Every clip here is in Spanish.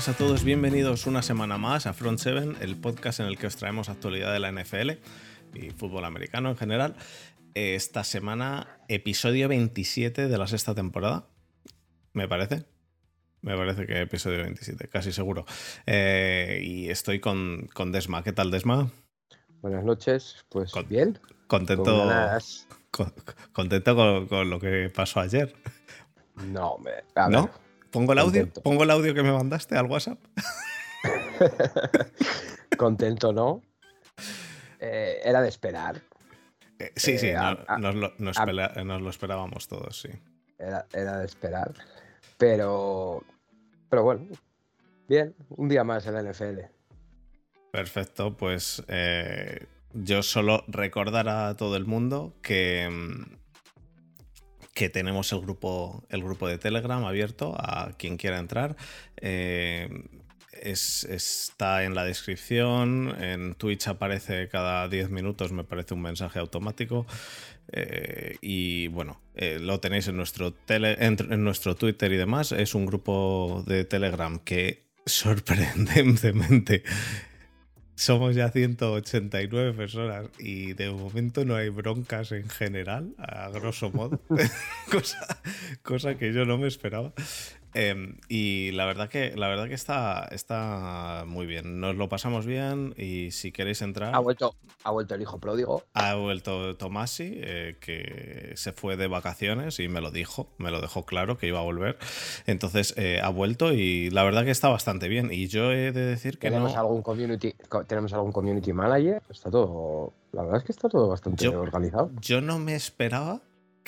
Buenas a todos, bienvenidos una semana más a Front 7, el podcast en el que os traemos actualidad de la NFL y fútbol americano en general. Esta semana, episodio 27 de la sexta temporada, me parece. Me parece que episodio 27, casi seguro. Eh, y estoy con, con, Desma. ¿Qué tal, Desma? Buenas noches, pues bien. Contento, con, contento con, lo que pasó ayer. No, me, ¿No? ¿Pongo el audio? ¿Pongo el audio que me mandaste al WhatsApp? contento, ¿no? Eh, era de esperar. Eh, sí, sí, nos, lo, esperábamos todos, sí. Era, era de esperar. Pero, pero bueno, bien, un día más en la NFL. Perfecto, pues eh, yo solo recordar a todo el mundo que, mm, que tenemos el grupo, el grupo de Telegram abierto a quien quiera entrar. Eh, está en la descripción, en Twitch aparece cada 10 minutos, me parece un mensaje automático. Eh, y bueno, eh, lo tenéis en nuestro, en, nuestro Twitter y demás. Es un grupo de Telegram que sorprendentemente somos ya 189 personas y de momento no hay broncas en general, a grosso modo, cosa, cosa que yo no me esperaba. Em, y la verdad que, la verdad que está, está muy bien. Nos lo pasamos bien y si queréis entrar. Ha vuelto, ha vuelto el hijo pródigo. Ha vuelto Tomasi, eh, que se fue de vacaciones y me lo dijo, me lo dejó claro que iba a volver. Entonces eh, ha vuelto y la verdad que está bastante bien. Y yo he de decir que ¿Tenemos Algún community, ¿Tenemos algún community manager? Está todo. La verdad es que está todo bastante organizado. Yo no me esperaba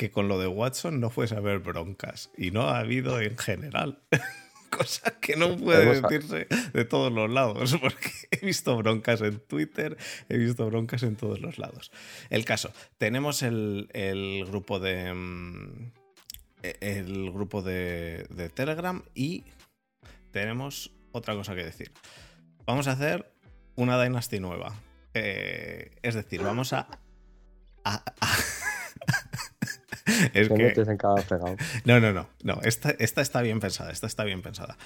que con lo de Watson no fuese a haber broncas. Y no ha habido en general. Cosa que no puede decirse de todos los lados, porque he visto broncas en Twitter, he visto broncas en todos los lados. El caso, tenemos el, grupo de. Mm, el grupo de, Telegram y tenemos otra cosa que decir. Vamos a hacer una Dynasty nueva. Eh, es decir, vamos a es que... en cada No, no, no. no. Esta, esta está bien pensada. Esta está bien pensada.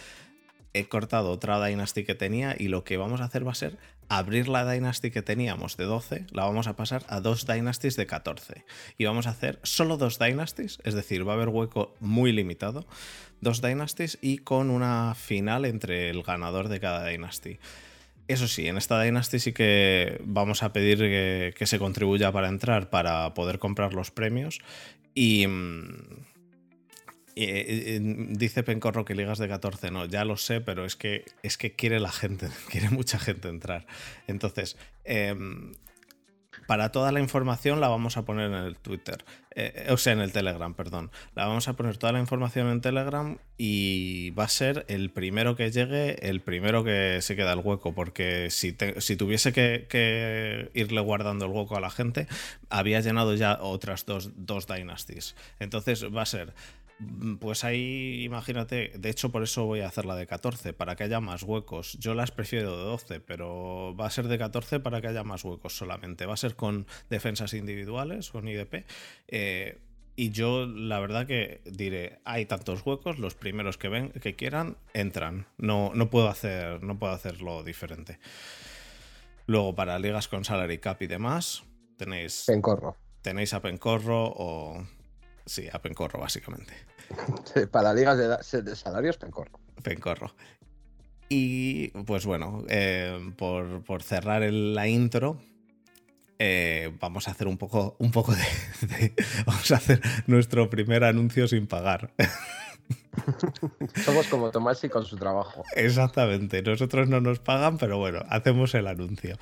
He cortado otra Dynasty que tenía y lo que vamos a hacer va a ser abrir la Dynasty que teníamos de 12, la vamos a pasar a dos Dynasties de 14. Y vamos a hacer solo dos Dynasties, es decir, va a haber hueco muy limitado. Dos Dynasties y con una final entre el ganador de cada Dynasty. Eso sí, en esta Dynasty sí que vamos a pedir que, que, se contribuya para entrar, para poder comprar los premios y, mm, eh, dice Pencorro que ligas de 14, no, ya lo sé, pero es que, es que quiere la gente, quiere mucha gente entrar. Entonces, em, para toda la información la vamos a poner en el Twitter, eh, o sea, en el Telegram, perdón. La vamos a poner toda la información en Telegram y va a ser el primero que llegue, el primero que se queda el hueco, porque si, tuviese que, irle guardando el hueco a la gente, había llenado ya otras dos, dos Dynasties. Entonces va a ser pues ahí, imagínate, de hecho por eso voy a hacer la de 14, para que haya más huecos. Yo las prefiero de 12, pero va a ser de 14 para que haya más huecos solamente. Va a ser con defensas individuales, con IDP. Eh, y yo la verdad que diré, hay tantos huecos, los primeros que ven, que quieran, entran. No, no, puedo, hacer, no puedo hacerlo diferente. Luego, para ligas con salary cap y demás, tenéis. Pencorro. Tenéis a Pencorro o Sí, a Pencorro, básicamente. para ligas de, salarios, Pencorro. Pencorro. Y pues bueno, eh, por, cerrar la intro, eh, vamos a hacer un poco, un poco de, Vamos a hacer nuestro primer anuncio sin pagar. Somos como Tomás con su trabajo. Exactamente. Nosotros no nos pagan, pero bueno, hacemos el anuncio.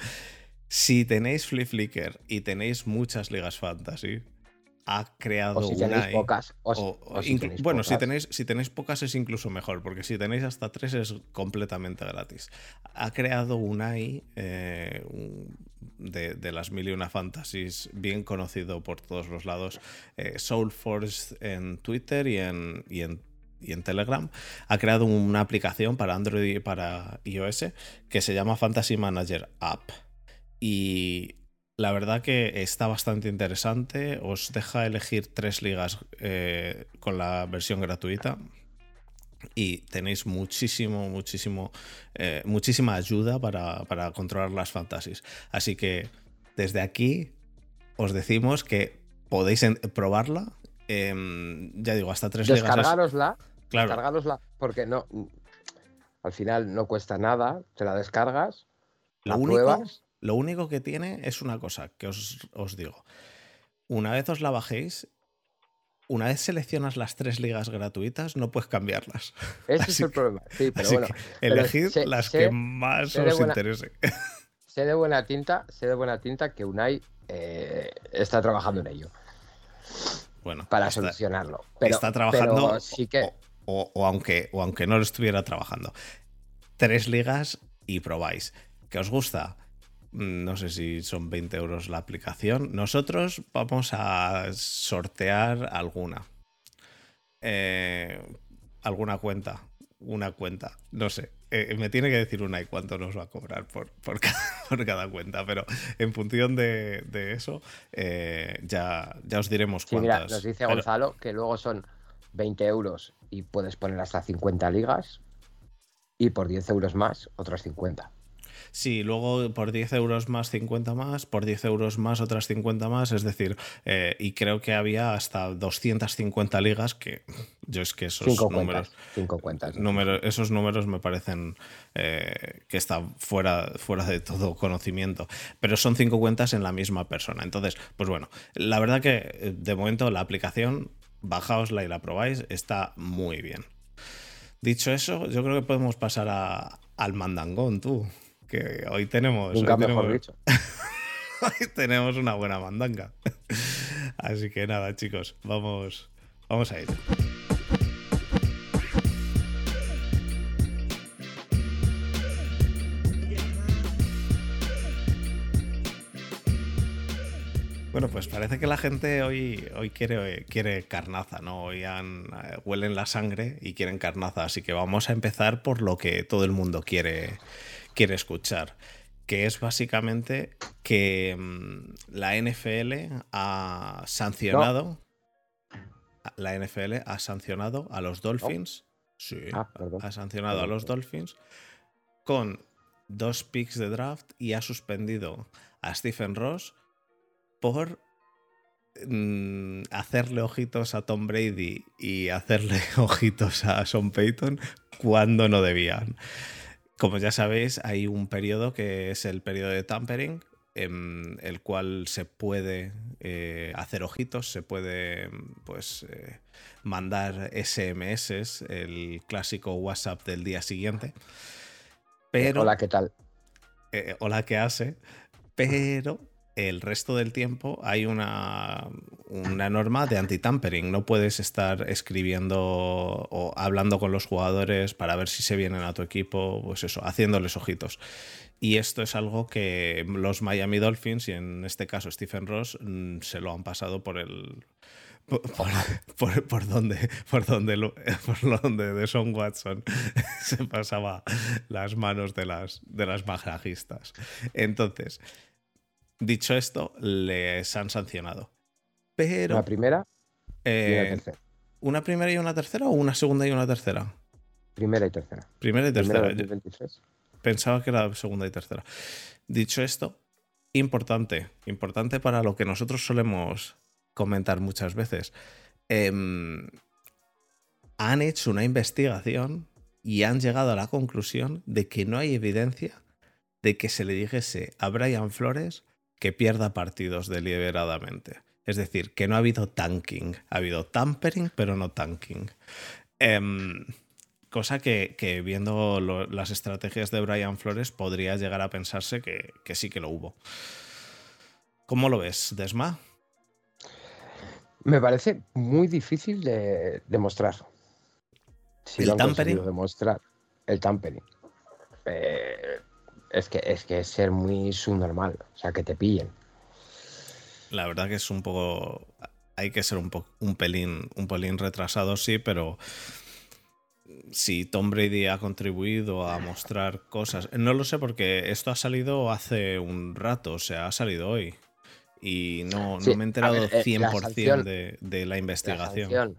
Si tenéis Flip Flicker y tenéis muchas ligas fantasy, ha creado o si tenéis pocas. bueno, Si, tenéis, si tenéis pocas es incluso mejor, porque si tenéis hasta tres es completamente gratis. Ha creado un AI eh, de, las mil y una fantasies, bien conocido por todos los lados, eh, Soulforce en Twitter y en, y en y en Telegram, ha creado una aplicación para Android y para iOS que se llama Fantasy Manager App. Y la verdad que está bastante interesante. Os deja elegir tres ligas eh, con la versión gratuita. y tenéis muchísimo, muchísimo, eh, muchísima ayuda para, para, controlar las fantasies. Así que desde aquí os decimos que podéis probarla. Em, ya digo, hasta tres Descargarosla. Claro. Descargarosla, porque no. Al final no cuesta nada, te la descargas, lo único, Lo único que tiene es una cosa que os, os digo. Una vez os la bajéis, una vez seleccionas las tres ligas gratuitas, no puedes cambiarlas. Ese es el problema. Sí, pero bueno. elegid las que más os interesen. Sé de buena tinta, sé de buena tinta que Unai eh, está trabajando en ello. Bueno. Para solucionarlo. está trabajando. sí que... o, aunque, o aunque no lo estuviera trabajando. Tres ligas y probáis. ¿Qué os gusta? No sé si son 20 euros la aplicación. Nosotros vamos a sortear alguna. Eh, alguna cuenta. Una cuenta. No sé. Eh, me tiene que decir una y cuánto nos va a cobrar por, por, cada, cuenta. Pero en función de, eso, eh, ya, ya os diremos cuántas. mira, nos dice Gonzalo que luego son 20 euros y puedes poner hasta 50 ligas. Y por 10 euros más, otras 50. Sí, luego por 10 euros más 50 más, por 10 euros más otras 50 más, es decir, eh, y creo que había hasta 250 ligas que yo es que esos números, cinco cuentas, esos números me parecen eh, que están fuera, fuera de todo conocimiento, pero son cinco cuentas en la misma persona. Entonces, pues bueno, la verdad que eh, de momento la aplicación, bajaosla y la probáis, está muy bien. Dicho eso, yo creo que podemos pasar a, al mandangón, tú que hoy tenemos. Nunca mejor dicho. hoy tenemos una buena mandanga. Así que nada, chicos, vamos, vamos a ir. Bueno, pues parece que la gente hoy, hoy quiere, quiere carnaza, ¿no? Hoy han, eh, huelen la sangre y quieren carnaza, así que vamos a empezar por lo que todo el mundo quiere, quiere escuchar, que es básicamente que mm, la NFL ha sancionado. La NFL ha sancionado a los Dolphins. Sí, ah, ha sancionado a los Dolphins con dos picks de draft y ha suspendido a Stephen Ross por mm, hacerle ojitos a Tom Brady y hacerle ojitos a Sean Payton cuando no debían. Como ya sabéis, hay un periodo que es el periodo de tampering, en el cual se puede eh, hacer ojitos, se puede pues eh, mandar SMS, el clásico WhatsApp del día siguiente. Pero, hola, ¿qué tal? Eh, hola, ¿qué hace? Pero el resto del tiempo hay una, una norma de anti-tampering. No puedes estar escribiendo o hablando con los jugadores para ver si se vienen a tu equipo, pues eso, haciéndoles ojitos. Y esto es algo que los Miami Dolphins, y en este caso Stephen Ross, mm, se lo han pasado por el. Por, donde por donde por donde de Son Watson se pasaba las manos de las de las masajistas. Entonces, Dicho esto, les han sancionado. Pero. ¿Una primera? Eh, una primera y una tercera o una segunda y una tercera? Primera y tercera. Primera y tercera. Pensaba que era segunda y tercera. Dicho esto, importante, importante para lo que nosotros solemos comentar muchas veces. Em, han hecho una investigación y han llegado a la conclusión de que no hay evidencia de que se le dijese a Brian Flores que pierda partidos deliberadamente. Es decir, que no ha habido tanking. Ha habido tampering, pero no tanking. Em, cosa que, viendo las estrategias de Brian Flores podría llegar a pensarse que, sí que lo hubo. ¿Cómo lo ves, Desma? Me parece muy difícil de demostrar. Si ¿El tampering? demostrar el tampering. Eh, es que es que es ser muy subnormal, o sea, que te pillen. La verdad que es un poco hay que ser un, un pelín un pelín retrasado sí, pero si Tom Brady ha contribuido a mostrar cosas, no lo sé porque esto ha salido hace un rato, o sea, ha salido hoy y no, no me he enterado 100% eh, de, de, la investigación.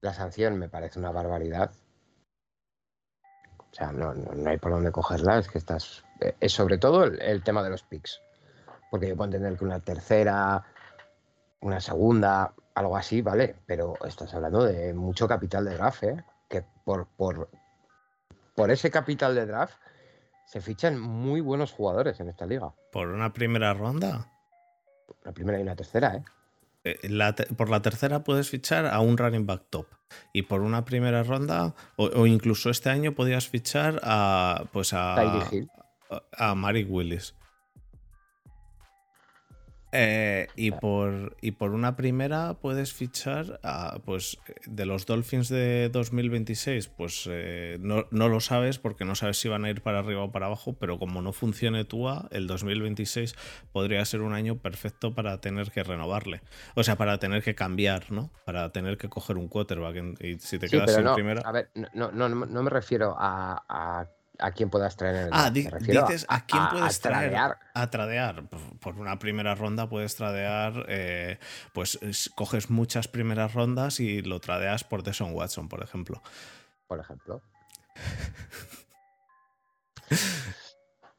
la sanción me parece una barbaridad sea, no, no, hay por dónde cogerla, es que estás... Eh, es sobre todo el, tema de los picks. Porque yo puedo entender que una tercera, una segunda, algo así, ¿vale? Pero estás hablando de mucho capital de draft, ¿eh? Que por, por, por ese capital de draft se fichan muy buenos jugadores en esta liga. ¿Por una primera ronda? La primera y una tercera, ¿eh? Eh por la tercera puedes fichar a un running back top. Y por una primera ronda, o, incluso este año podías fichar a pues a, a, Mari Willis. Eh, y, por, y por una primera puedes fichar a, pues de los Dolphins de 2026, pues eh, no, lo sabes porque no sabes si van a ir para arriba o para abajo, pero como no funcione TUA, el 2026 podría ser un año perfecto para tener que renovarle. O sea, para tener que cambiar, ¿no? Para tener que coger un quarterback. Y si te quedas en primera. A ver, no, no, no, me refiero a a quién puedas traer en el Ah, dices a, quién puedes traer. A tradear. Por una primera ronda puedes tradear, eh, pues coges muchas primeras rondas y lo tradeas por Deshaun Watson, por ejemplo. Por ejemplo.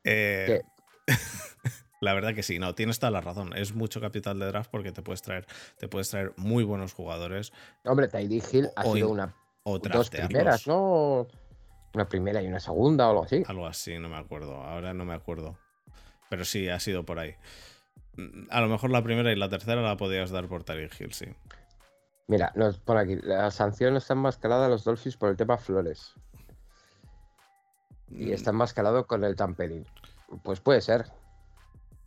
Eh, la verdad que sí, no, tienes toda la razón. Es mucho capital de draft porque te puedes traer, te puedes traer muy buenos jugadores. Hombre, Tidy Hill ha sido una dos primeras, ¿no? Una primera y una segunda o algo así. Algo así, no me acuerdo. Ahora no me acuerdo. Pero sí, ha sido por ahí. A lo mejor la primera y la tercera la podías dar por Tariq Hill, sí. Mira, nos pone aquí. La sanción está enmascarada a los Dolphins por el tema Flores. Y está mm. enmascarado con el tampering. Pues puede ser.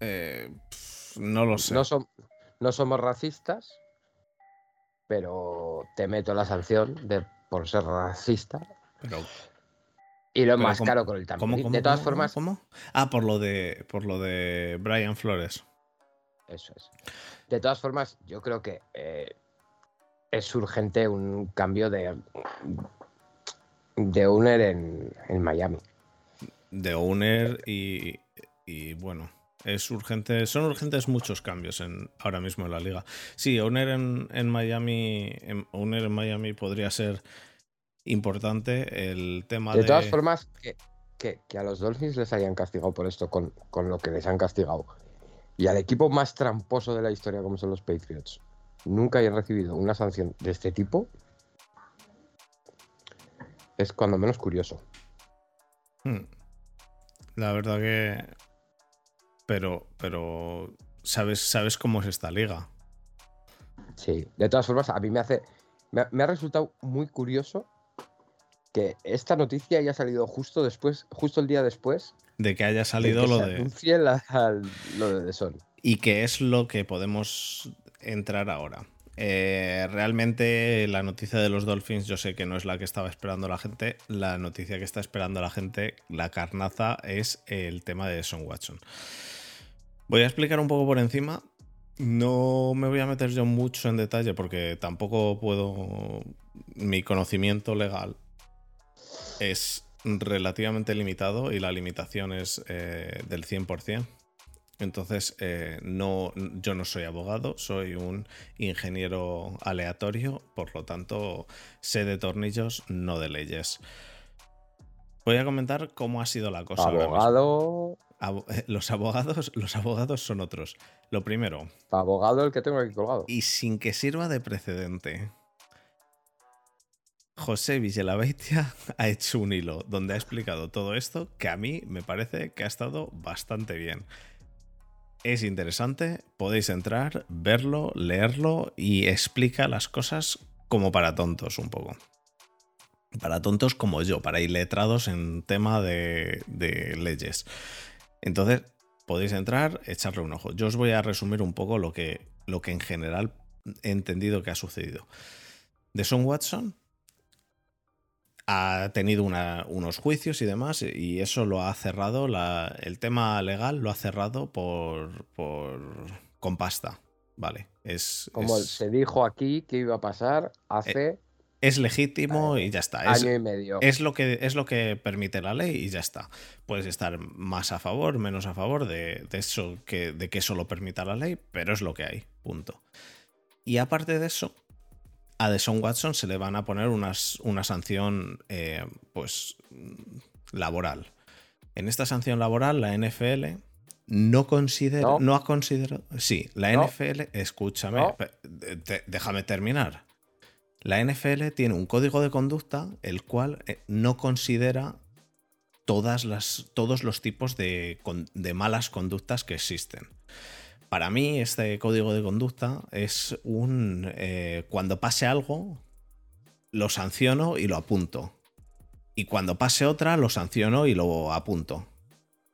Eh, no lo sé. No, son, no somos racistas, pero te meto la sanción de, por ser racista. Pero y lo más caro con el tampering. de todas formas. ¿Cómo? Ah, por lo de. Por lo de Brian Flores. Eso es. De todas formas, yo creo que eh, es urgente un cambio de. de owner en, Miami. De owner y. y bueno. Es urgente, son urgentes muchos cambios en, ahora mismo en la liga. Sí, owner en, en Miami, en, owner en Miami podría ser importante el tema de... De todas formas, que, a los Dolphins les hayan castigado por esto con, lo que les han castigado. Y al equipo más tramposo de la historia como son los Patriots, nunca hayan recibido una sanción de este tipo, es cuando menos curioso. Hmm. La verdad que... Pero, pero, ¿sabes, sabes cómo es esta liga? Sí, de todas formas, a mí me hace... me ha resultado muy curioso que esta noticia haya salido justo después, justo el día después. De que haya salido lo de. lo de Son. Y que es lo que podemos entrar ahora. Eh, realmente la noticia de los Dolphins yo sé que no es la que estaba esperando la gente. La noticia que está esperando la gente, la carnaza, es el tema de Son Watson. Voy a explicar un poco por encima. No me voy a meter yo mucho en detalle porque tampoco puedo... Mi conocimiento legal es relativamente limitado y la limitación es eh, del 100%. Entonces, eh, no, yo no soy abogado, soy un ingeniero aleatorio, por lo tanto, sé de tornillos, no de leyes. Voy a comentar cómo ha sido la cosa. Abogado. Los abogados, los abogados son otros. Lo primero. Abogado el que tengo aquí colgado. Y sin que sirva de precedente. José Villalabeitia ha hecho un hilo donde ha explicado todo esto que a mí me parece que ha estado bastante bien. Es interesante, podéis entrar, verlo, leerlo y explica las cosas como para tontos un poco. Para tontos como yo, para iletrados en tema de, leyes. Entonces, podéis entrar, echarle un ojo. Yo os voy a resumir un poco lo que, lo que en general he entendido que ha sucedido. De Son Watson ha tenido unos juicios y demás, y eso lo ha cerrado, el tema legal lo ha cerrado por, por con pasta. Vale, es. Como se dijo aquí que iba a pasar hace. Eh, es legítimo y ya está. Año y medio. Es lo, que, es lo que permite la ley y ya está. Puedes estar más a favor, menos a favor de, eso que, de que eso lo permita la ley, pero es lo que hay. Punto. Y aparte de eso, a Deshaun Watson se le van a poner unas, una sanción, eh, pues laboral. En esta sanción laboral, la NFL no considera, no, ha considerado. Sí, la NFL, escúchame, déjame terminar. La NFL tiene un código de conducta el cual eh, no considera todas las, todos los tipos de, malas conductas que existen. Para mí, este código de conducta es un. Eh, cuando pase algo, lo sanciono y lo apunto. Y cuando pase otra, lo sanciono y lo apunto.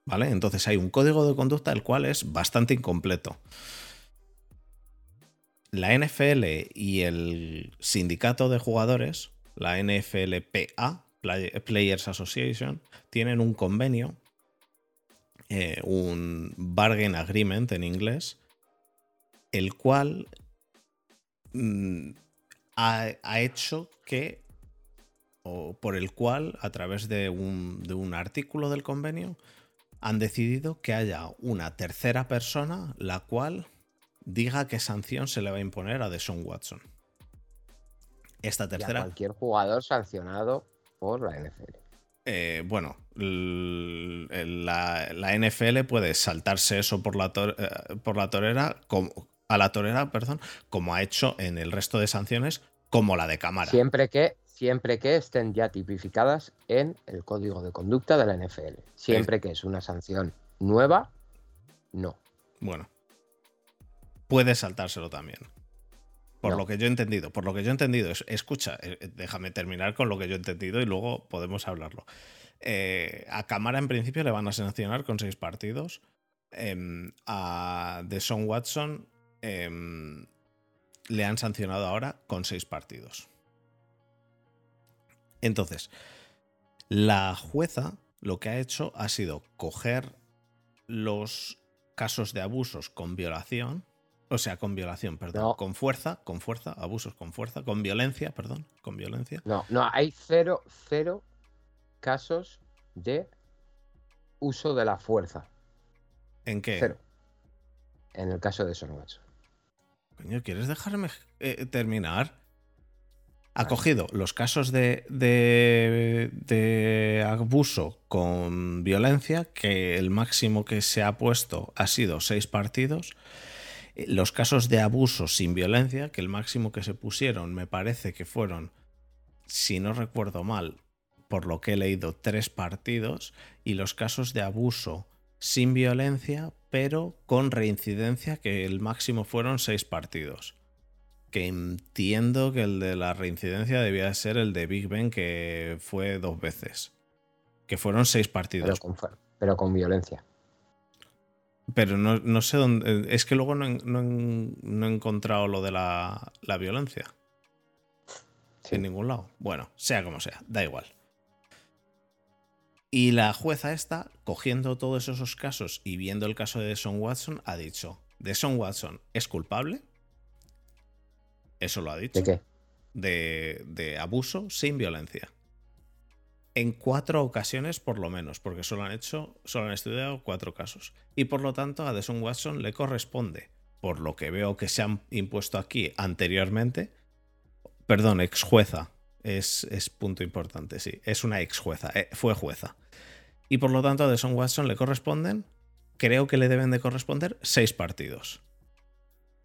¿Vale? Entonces hay un código de conducta el cual es bastante incompleto. La NFL y el sindicato de jugadores, la NFLPA, Players Association, tienen un convenio, eh, un bargain agreement en inglés, el cual mm, ha, hecho que, o por el cual, a través de un, de un artículo del convenio, han decidido que haya una tercera persona la cual diga qué sanción se le va a imponer a Deshaun Watson. Esta tercera. cualquier jugador sancionado por la NFL. Eh, bueno, la, NFL puede saltarse eso por la, eh, por la torera, como, a la torera, perdón, como ha hecho en el resto de sanciones, como la de cámara. Siempre que, siempre que estén ya tipificadas en el código de conducta de la NFL. Siempre que es una sanción nueva, no. Bueno, puede saltárselo también. Por lo que yo he entendido, por lo que yo he entendido, escucha, eh, déjame terminar con lo que yo he entendido y luego podemos hablarlo. Eh, a Cámara en principio le van a sancionar con seis partidos. Em, a Deshaun Watson em, le han sancionado ahora con seis partidos. Entonces, la jueza lo que ha hecho ha sido coger los casos de abusos con violación o sea, con violación, perdón. Con fuerza, con fuerza, abusos con fuerza, con violencia, perdón, con violencia. No, no, hay cero, cero casos de uso de la fuerza. ¿En qué? Cero. En el caso de Son Coño, ¿quieres dejarme eh, terminar? Ha cogido los casos de, de, de, abuso con violencia, que el máximo que se ha puesto ha sido seis partidos, eh, los casos de abuso sin violencia, que el máximo que se pusieron me parece que fueron, si no recuerdo mal, por lo que he leído, tres partidos, y los casos de abuso sin violencia, pero con reincidencia, que el máximo fueron seis partidos. Que entiendo que el de la reincidencia debía ser el de Big Ben, que fue dos veces. Que fueron seis partidos. pero con violencia. Pero no, sé dónde. Es que luego no, he encontrado lo de la, violencia. En ningún lado. Bueno, sea como sea, da igual. Y la jueza esta, cogiendo todos esos casos y viendo el caso de Deson Watson, ha dicho: Deson Watson es culpable. Eso lo ha dicho. ¿De qué? De, de abuso sin violencia en cuatro ocasiones por lo menos, porque solo han hecho, solo han estudiado cuatro casos. Y por lo tanto a Deson Watson le corresponde, por lo que veo que se han impuesto aquí anteriormente, perdón, ex jueza, es, es punto importante, sí, es una ex jueza, eh, fue jueza. Y por lo tanto a Deson Watson le corresponden, creo que le deben de corresponder seis partidos.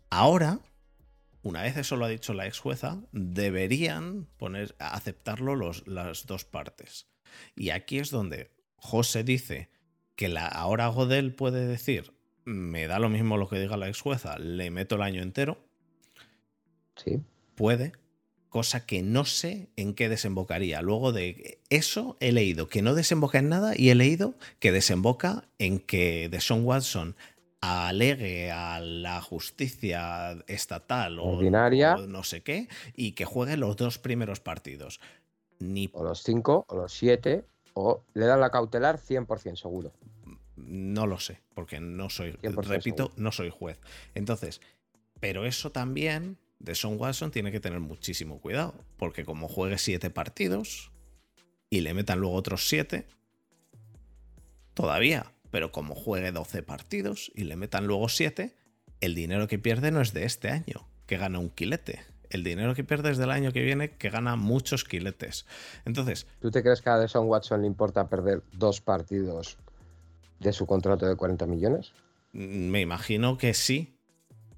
Ahora, una vez eso lo ha dicho la ex jueza, deberían poner, aceptarlo los, las dos partes. Y aquí es donde José dice que la, ahora Godel puede decir, me da lo mismo lo que diga la ex jueza, le meto el año entero. Sí. Puede, cosa que no sé en qué desembocaría. Luego de eso he leído que no desemboca en nada y he leído que desemboca en que Deshaun Watson alegue a la justicia estatal o, no sé qué y que juegue los dos primeros partidos. Ni... O los cinco, o los siete, o le dan la cautelar 100% seguro. No lo sé, porque no soy, repito, no soy juez. Entonces, pero eso también de Son Watson tiene que tener muchísimo cuidado, porque como juegue siete partidos y le metan luego otros siete, todavía pero como juegue 12 partidos y le metan luego 7, el dinero que pierde no es de este año, que gana un quilete. el dinero que pierdes del año que viene, que gana muchos quiletes. Entonces. ¿Tú te crees que a Deson Watson le importa perder dos partidos de su contrato de 40 millones? Me imagino que sí.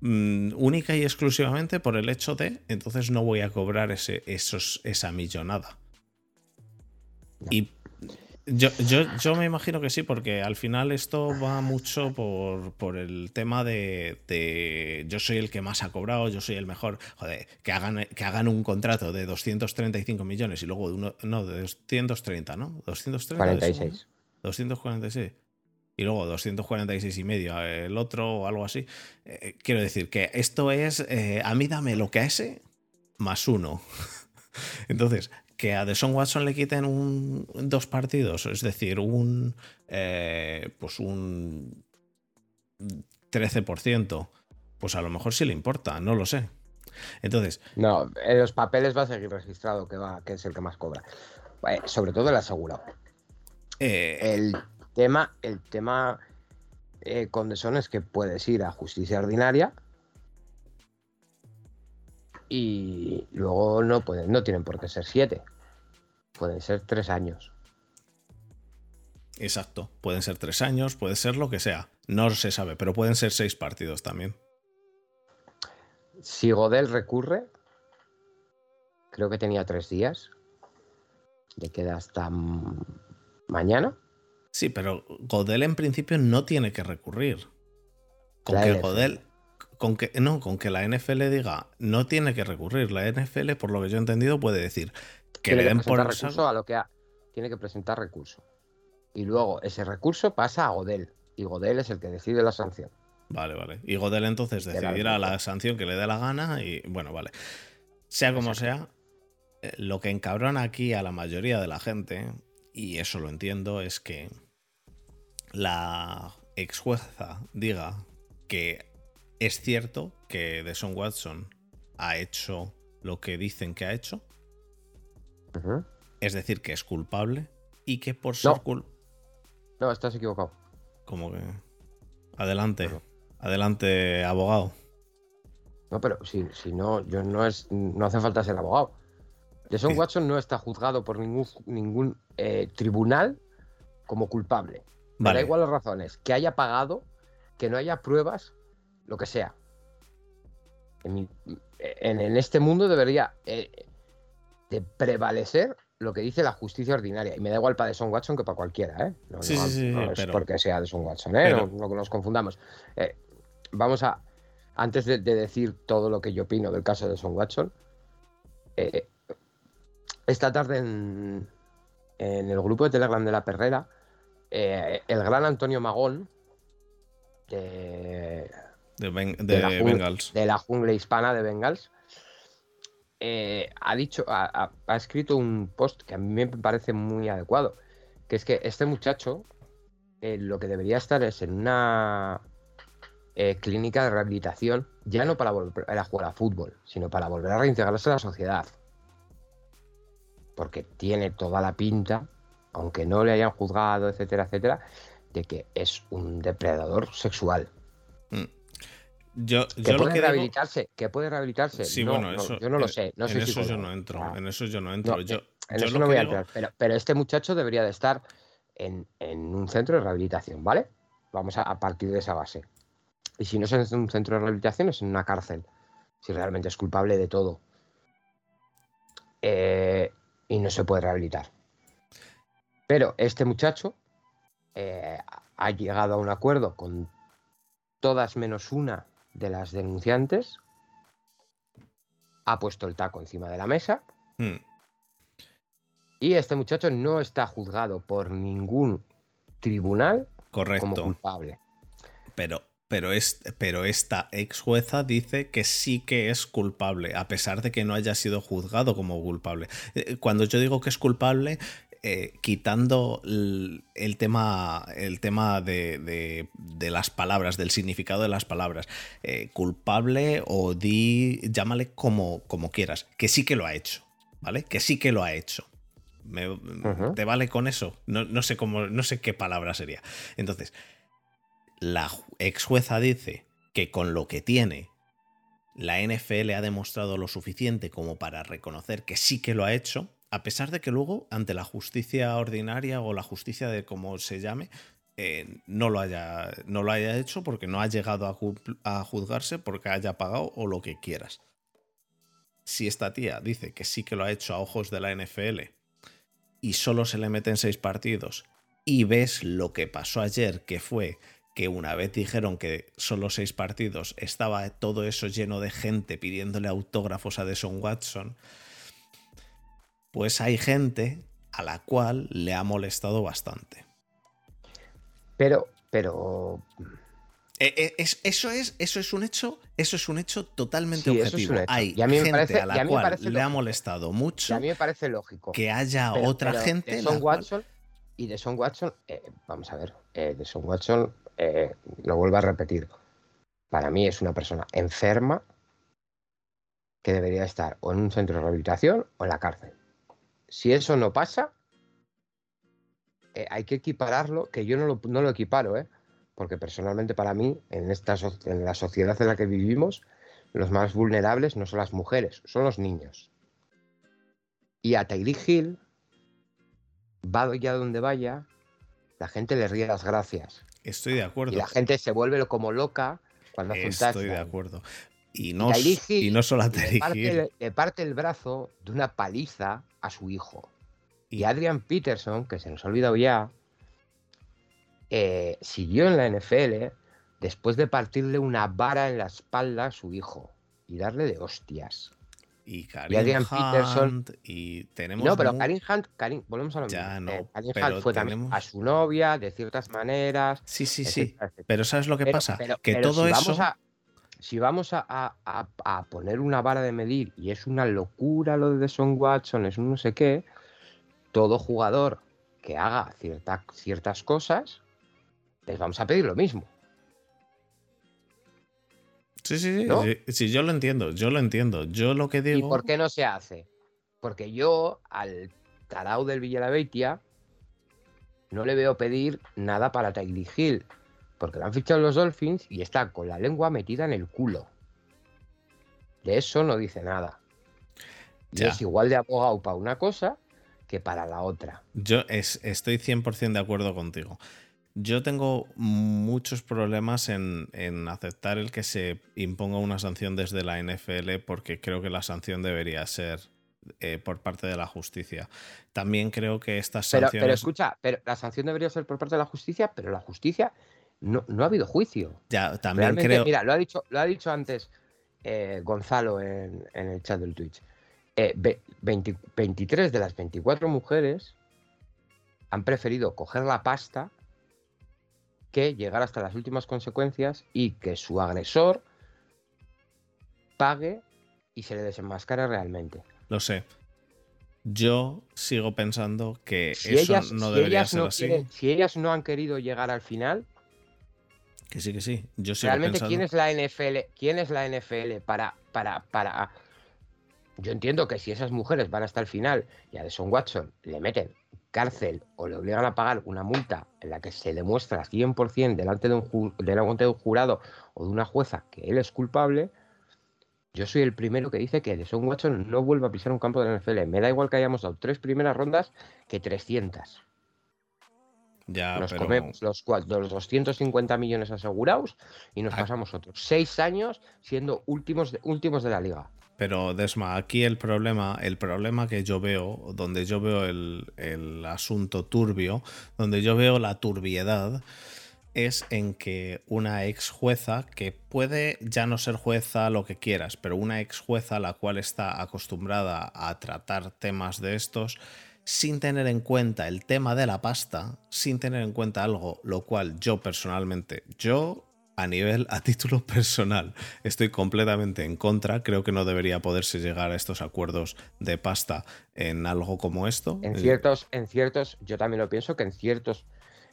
Mm, única y exclusivamente por el hecho de entonces no voy a cobrar ese, esos, esa millonada. Y yo, yo, me imagino que sí, porque al final esto va mucho por, el tema de, yo soy el que más ha cobrado, yo soy el mejor. Joder, que hagan, que hagan un contrato de 235 millones y luego uno, no, de 230, ¿no? 230. 46. 246. Y luego 246 y medio el otro o algo así. Eh, quiero decir que esto es, eh, a mí dame lo que a ese más uno. Entonces, que a Deson Watson le quiten un, dos partidos, es decir, un, eh, pues un 13%, pues a lo mejor sí le importa, no lo sé. Entonces. No, en los papeles va a seguir registrado que, va, que es el que más cobra. Sobre todo el asegurado. Eh, el tema, el tema con Deson es que puedes ir a justicia ordinaria y luego no pueden, no tienen por qué ser siete. Pueden ser tres años. Exacto. Pueden ser tres años, puede ser lo que sea. No se sabe, pero pueden ser seis partidos también. Si Godel recurre, creo que tenía tres días. Le queda hasta mañana. Sí, pero Godel en principio no tiene que recurrir. Con que Godel, con que, no, con que la NFL diga no tiene que recurrir. La NFL, por lo que yo he entendido, puede decir que le den por recurso a lo que tiene que presentar recurso. Y luego ese recurso pasa a Godel. Y Godel es el que decide la sanción. Vale, vale. Y Godel entonces decidirá la sanción que le dé la gana y bueno, vale. Sea como sea, eh, lo que encabrona aquí a la mayoría de la gente, y eso lo entiendo, es que la ex jueza diga que es cierto que Deson Watson ha hecho lo que dicen que ha hecho. Es decir, que es culpable y que por ser culpable. No, estás equivocado. Como que. Adelante. Adelante, abogado. No, pero si, si no, yo no es. No hace falta ser abogado. Deson Watson no está juzgado por ningún, ningún eh, tribunal como culpable. Da igual las razones. Que haya pagado, que no haya pruebas, lo que sea. En, este mundo debería eh, de prevalecer lo que dice la justicia ordinaria. Y me da igual para Deson Watson que para cualquiera, ¿eh? No, es porque sea Deson Watson, ¿eh? No, nos confundamos. Eh, vamos a. Antes de, decir todo lo que yo opino del caso de Deson Watson, eh, esta tarde en, en, el grupo de Telegram de la Perrera, el gran Antonio Magón, de de, la Bengals. de la jungla hispana de Bengals, eh, ha dicho, ha, escrito un post que a mí me parece muy adecuado, que es que este muchacho eh, lo que debería estar es en una eh, clínica de rehabilitación, ya no para volver a jugar a fútbol, sino para volver a reintegrarse a la sociedad. Porque tiene toda la pinta, aunque no le hayan juzgado, etcétera, etcétera, de que es un depredador sexual. Mm. Yo, que puede rehabilitarse, que puede rehabilitarse. Sí, bueno, eso, yo no lo sé. en eso yo no entro. En eso yo no entro. yo, en eso no voy a entrar. Pero, este muchacho debería de estar en, un centro de rehabilitación, ¿vale? Vamos a, partir de esa base. Y si no es en un centro de rehabilitación, es en una cárcel. Si realmente es culpable de todo. Eh, y no se puede rehabilitar. Pero este muchacho eh, ha llegado a un acuerdo con todas menos una de las denunciantes ha puesto el taco encima de la mesa. Hmm. Y este muchacho no está juzgado por ningún tribunal como culpable. Pero, pero, es, pero esta ex jueza dice que sí que es culpable, a pesar de que no haya sido juzgado como culpable. Eh, cuando yo digo que es culpable, eh, quitando el, tema, el tema de, las palabras, del significado de las palabras, eh, culpable o di, llámale como, como quieras, que sí que lo ha hecho, ¿vale? Que sí que lo ha hecho. ¿Te vale con eso? No, sé cómo, no sé qué palabra sería. Entonces, la ex jueza dice que con lo que tiene la NFL ha demostrado lo suficiente como para reconocer que sí que lo ha hecho, a pesar de que luego, ante la justicia ordinaria o la justicia de como se llame, eh, no, lo haya, no lo haya hecho porque no ha llegado a, a juzgarse porque haya pagado o lo que quieras. Si esta tía dice que sí que lo ha hecho a ojos de la NFL y solo se le meten seis partidos y ves lo que pasó ayer, que fue que una vez dijeron que solo seis partidos, estaba todo eso lleno de gente pidiéndole autógrafos a Deson Watson, pues hay gente a la cual le ha molestado bastante. Pero, pero... Eh, eh, eso, es, eso es un hecho, eso es un hecho totalmente objetivo. Hay gente a la cual le ha molestado mucho. a mí me parece lógico. Que haya otra gente. De Son Watson y de Son Watson, eh, vamos a ver, de Son Watson eh, lo vuelvo a repetir, para mí es una persona enferma que debería estar o en un centro de rehabilitación o en la cárcel. Si eso no pasa, eh, hay que equipararlo, que yo no lo, no lo equiparo, ¿eh? porque personalmente para mí, en, esta, en la sociedad en la que vivimos, los más vulnerables no son las mujeres, son los niños. Y a Tyree Hill, vaya donde vaya, la gente le ríe las gracias. Estoy de acuerdo. Y la gente se vuelve como loca cuando hace Estoy de acuerdo. Y no, y, no solo a le parte, le parte el brazo de una paliza a su hijo. Y Adrian Peterson, que se nos ha olvidado ya, eh, siguió en la NFL después de partirle una vara en la espalda a su hijo y darle de hostias y Karim Peterson. Y tenemos. No, pero Karim Hunt, Karim, volvemos a lo mismo. Ya, no, eh, Karim Hunt fue también a su novia, de ciertas maneras. Sí, sí, sí. Pero ¿sabes lo que pasa? que todo si eso. Vamos a, si vamos a, a, poner una vara de medir y es una locura lo de Son Watson, es un no sé qué, todo jugador que haga ciertas cosas, les vamos a pedir lo mismo. Sí, sí, sí, sí, yo lo entiendo, yo lo entiendo. Yo lo que digo. ¿Y por qué no se hace? Porque yo al tarao del Villalabeitia no le veo pedir nada para Tyreek Hill, porque lo han fichado los Dolphins y está con la lengua metida en el culo. De eso no dice nada. Y es igual de abogado para una cosa que para la otra. Yo es, estoy 100% de acuerdo contigo. Yo tengo muchos problemas en, aceptar el que se imponga una sanción desde la NFL porque creo que la sanción debería ser eh, por parte de la justicia. También creo que estas sanciones... Pero, escucha, pero la sanción debería ser por parte de la justicia, pero la justicia no, ha habido juicio. Ya, también creo... Mira, lo ha dicho, lo ha dicho antes eh, Gonzalo en, el chat del Twitch. 23 eh, de las 24 mujeres han preferido coger la pasta que llegar hasta las últimas consecuencias y que su agresor pague y se le desenmascara realmente. Lo sé. Yo sigo pensando que eso no debería ser así. si ellas no han querido llegar al final. Que sí, que sí. Yo Realmente, ¿quién es la NFL? ¿Quién es la NFL para, para, para. Yo entiendo que si esas mujeres van hasta el final y a Deson Watson le meten cárcel o le obligan a pagar una multa en la que se demuestra 100% delante de un, delante de un jurado o de una jueza que él es culpable, yo soy el primero que dice que Deson Watson no vuelva a pisar un campo de la NFL. Me da igual que hayamos dado tres primeras rondas que 300. Ya, nos comemos los, los 250 millones asegurados y nos ah. pasamos otros seis años siendo últimos últimos de la liga. Pero Desma, aquí el problema, el problema que yo veo, donde yo veo el, asunto turbio, donde yo veo la turbiedad, es en que una ex jueza, que puede ya no ser jueza lo que quieras, pero una ex jueza la cual está acostumbrada a tratar temas de estos, sin tener en cuenta el tema de la pasta, sin tener en cuenta algo, lo cual yo personalmente, yo a nivel, a título personal, estoy completamente en contra. Creo que no debería poderse llegar a estos acuerdos de pasta en algo como esto. En ciertos, en ciertos, yo también lo pienso que en ciertos.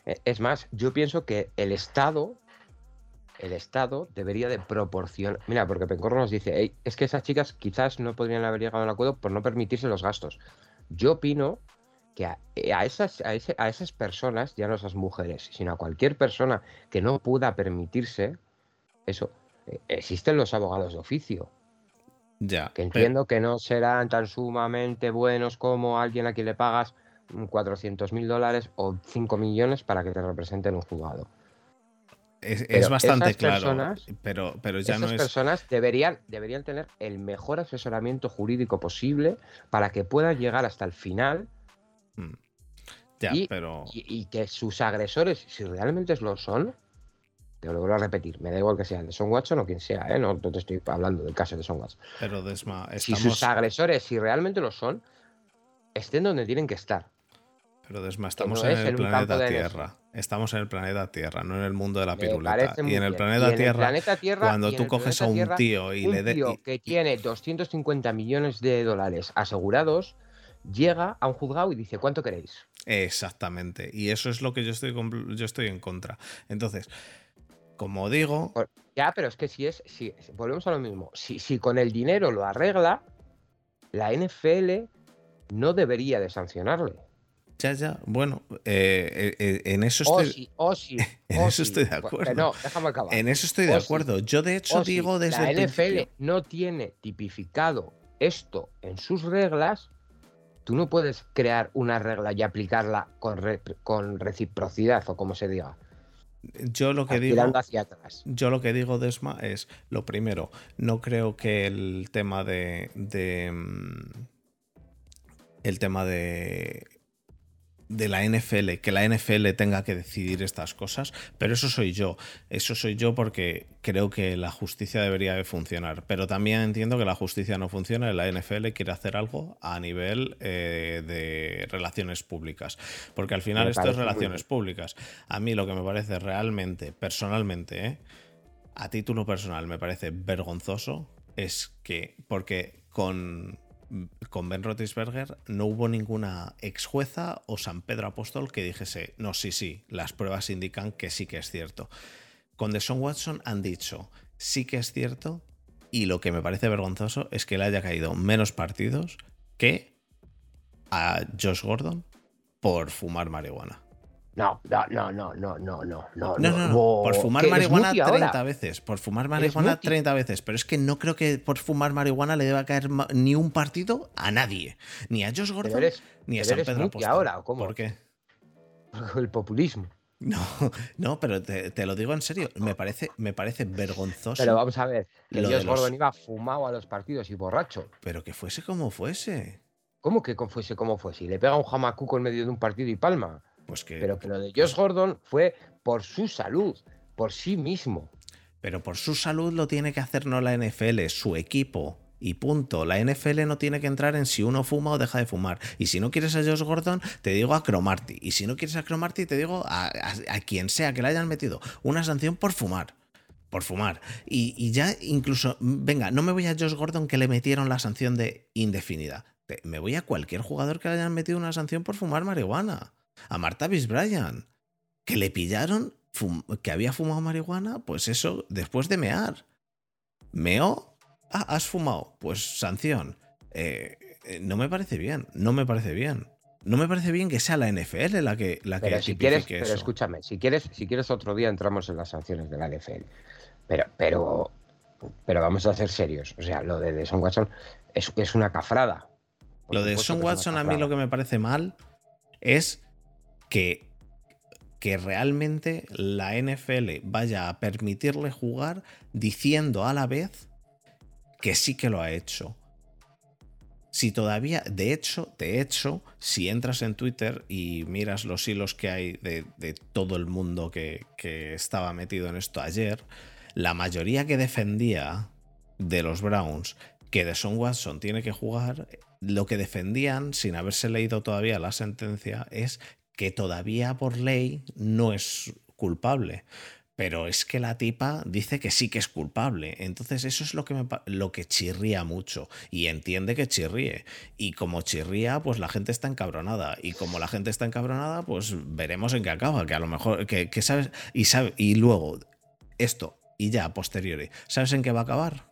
Eh, es más, yo pienso que el Estado, el Estado debería de proporcionar. Mira, porque Pencorro nos dice, es que esas chicas quizás no podrían haber llegado a un acuerdo por no permitirse los gastos. Yo opino que eh, a, esas, a, esas personas, ya no esas mujeres, sino a cualquier persona que no pueda permitirse eso, eh, existen los abogados de oficio. Ya. Que entiendo que no serán tan sumamente buenos como alguien a quien le pagas 400 mil dólares o 5 millones para que te representen un juzgado. Es, bastante claro, pero, pero ya no es... personas deberían, deberían tener el mejor asesoramiento jurídico posible para que puedan llegar hasta el final mm. ya, y, pero... y, que sus agresores, si realmente lo son, te lo vuelvo a repetir, me da igual que sea de Son Watson o quien sea, ¿eh? no, te estoy hablando del caso de Son Watson. Pero Desma, estamos... Si sus agresores, si realmente lo son, estén donde tienen que estar. Pero Desma, estamos en el planeta Tierra. Estamos en el planeta Tierra, no en el mundo de la piruleta. Y en el planeta, Tierra, cuando tú coges a un tío y le des. que tiene 250 millones de dólares asegurados, llega a un juzgado y dice: ¿Cuánto queréis? Exactamente. Y eso es lo que yo estoy, yo estoy en contra. Entonces, como digo. Ya, pero es que si es. Si, volvemos a lo mismo. Si, si con el dinero lo arregla, la NFL no debería de sancionarle. Ya, ya, bueno, eh, eh, eh, en eso estoy. en eso estoy de acuerdo. No, déjame acabar. En eso estoy de acuerdo. Yo, de hecho, digo desde. La NFL no tiene tipificado esto en sus reglas. Tú no puedes crear una regla y aplicarla con, con reciprocidad o como se diga. Yo lo que digo. Hacia atrás. Yo lo que digo, Desma, es lo primero. No creo que el tema de. de mm, el tema de de la NFL, que la NFL tenga que decidir estas cosas, pero eso soy yo. Eso soy yo porque creo que la justicia debería de funcionar. Pero también entiendo que la justicia no funciona y la NFL quiere hacer algo a nivel eh, de relaciones públicas. Porque al final esto es relaciones públicas. A mí lo que me parece realmente, personalmente, eh, a título personal, me parece vergonzoso es que, porque con con Ben Roethlisberger no hubo ninguna ex jueza o San Pedro Apóstol que dijese, no, sí, sí, las pruebas indican que sí que es cierto. Con Deshaun Watson han dicho, sí que es cierto, y lo que me parece vergonzoso es que le haya caído menos partidos que a Josh Gordon por fumar marihuana. No, no, no, no, no, no, no, no. No, Por fumar marihuana 30 veces. Por fumar marihuana 30 veces. Pero es que no creo que por fumar marihuana le deba caer ni un partido a nadie. Ni a Josh Gordon, ni a San Pedro ¿Y ahora, ¿cómo? ¿Por qué? El populismo. No, no, pero te, lo digo en serio, me parece, me parece vergonzoso. Pero vamos a ver, que Josh Gordon iba fumado a los partidos y borracho. Pero que fuese como fuese. ¿Cómo que fuese como fuese? Y le pega un jamacuco en medio de un partido y palma. Pues Pero que lo de Josh Gordon fue por su salud, por sí mismo. Pero por su salud lo tiene que hacer no la NFL, su equipo. Y punto. La NFL no tiene que entrar en si uno fuma o deja de fumar. Y si no quieres a Josh Gordon, te digo a Cromarty. Y si no quieres a Cromarty, te digo a, quien sea que le hayan metido una sanción por fumar. Por fumar. Y, y, ya incluso, venga, no me voy a Josh Gordon que le metieron la sanción de indefinida. Me voy a cualquier jugador que le hayan metido una sanción por fumar marihuana a Marta Bryan, que le pillaron que había fumado marihuana, pues eso, después de mear. Meó, ah, has fumado, pues sanción. Eh, eh, no me parece bien, no me parece bien. No me parece bien que sea la NFL la que la pero que si quieres, Pero escúchame, si quieres, si quieres otro día entramos en las sanciones de la NFL. Pero, pero, pero vamos a ser serios. O sea, lo de Son Watson es, es una cafrada. lo de Son Watson a mí lo que me parece mal es que, que realmente la NFL vaya a permitirle jugar diciendo a la vez que sí que lo ha hecho. Si todavía, de hecho, de hecho, si entras en Twitter y miras los hilos que hay de, todo el mundo que, que, estaba metido en esto ayer, la mayoría que defendía de los Browns que de Son Watson tiene que jugar, lo que defendían, sin haberse leído todavía la sentencia, es que todavía por ley no es culpable. Pero es que la tipa dice que sí que es culpable. Entonces eso es lo que, me, lo que chirría mucho. Y entiende que chirríe. Y como chirría, pues la gente está encabronada. Y como la gente está encabronada, pues veremos en qué acaba. Que a lo mejor, que, sabes, y, sabe, y luego esto, y ya, posteriori, ¿sabes en qué va a acabar?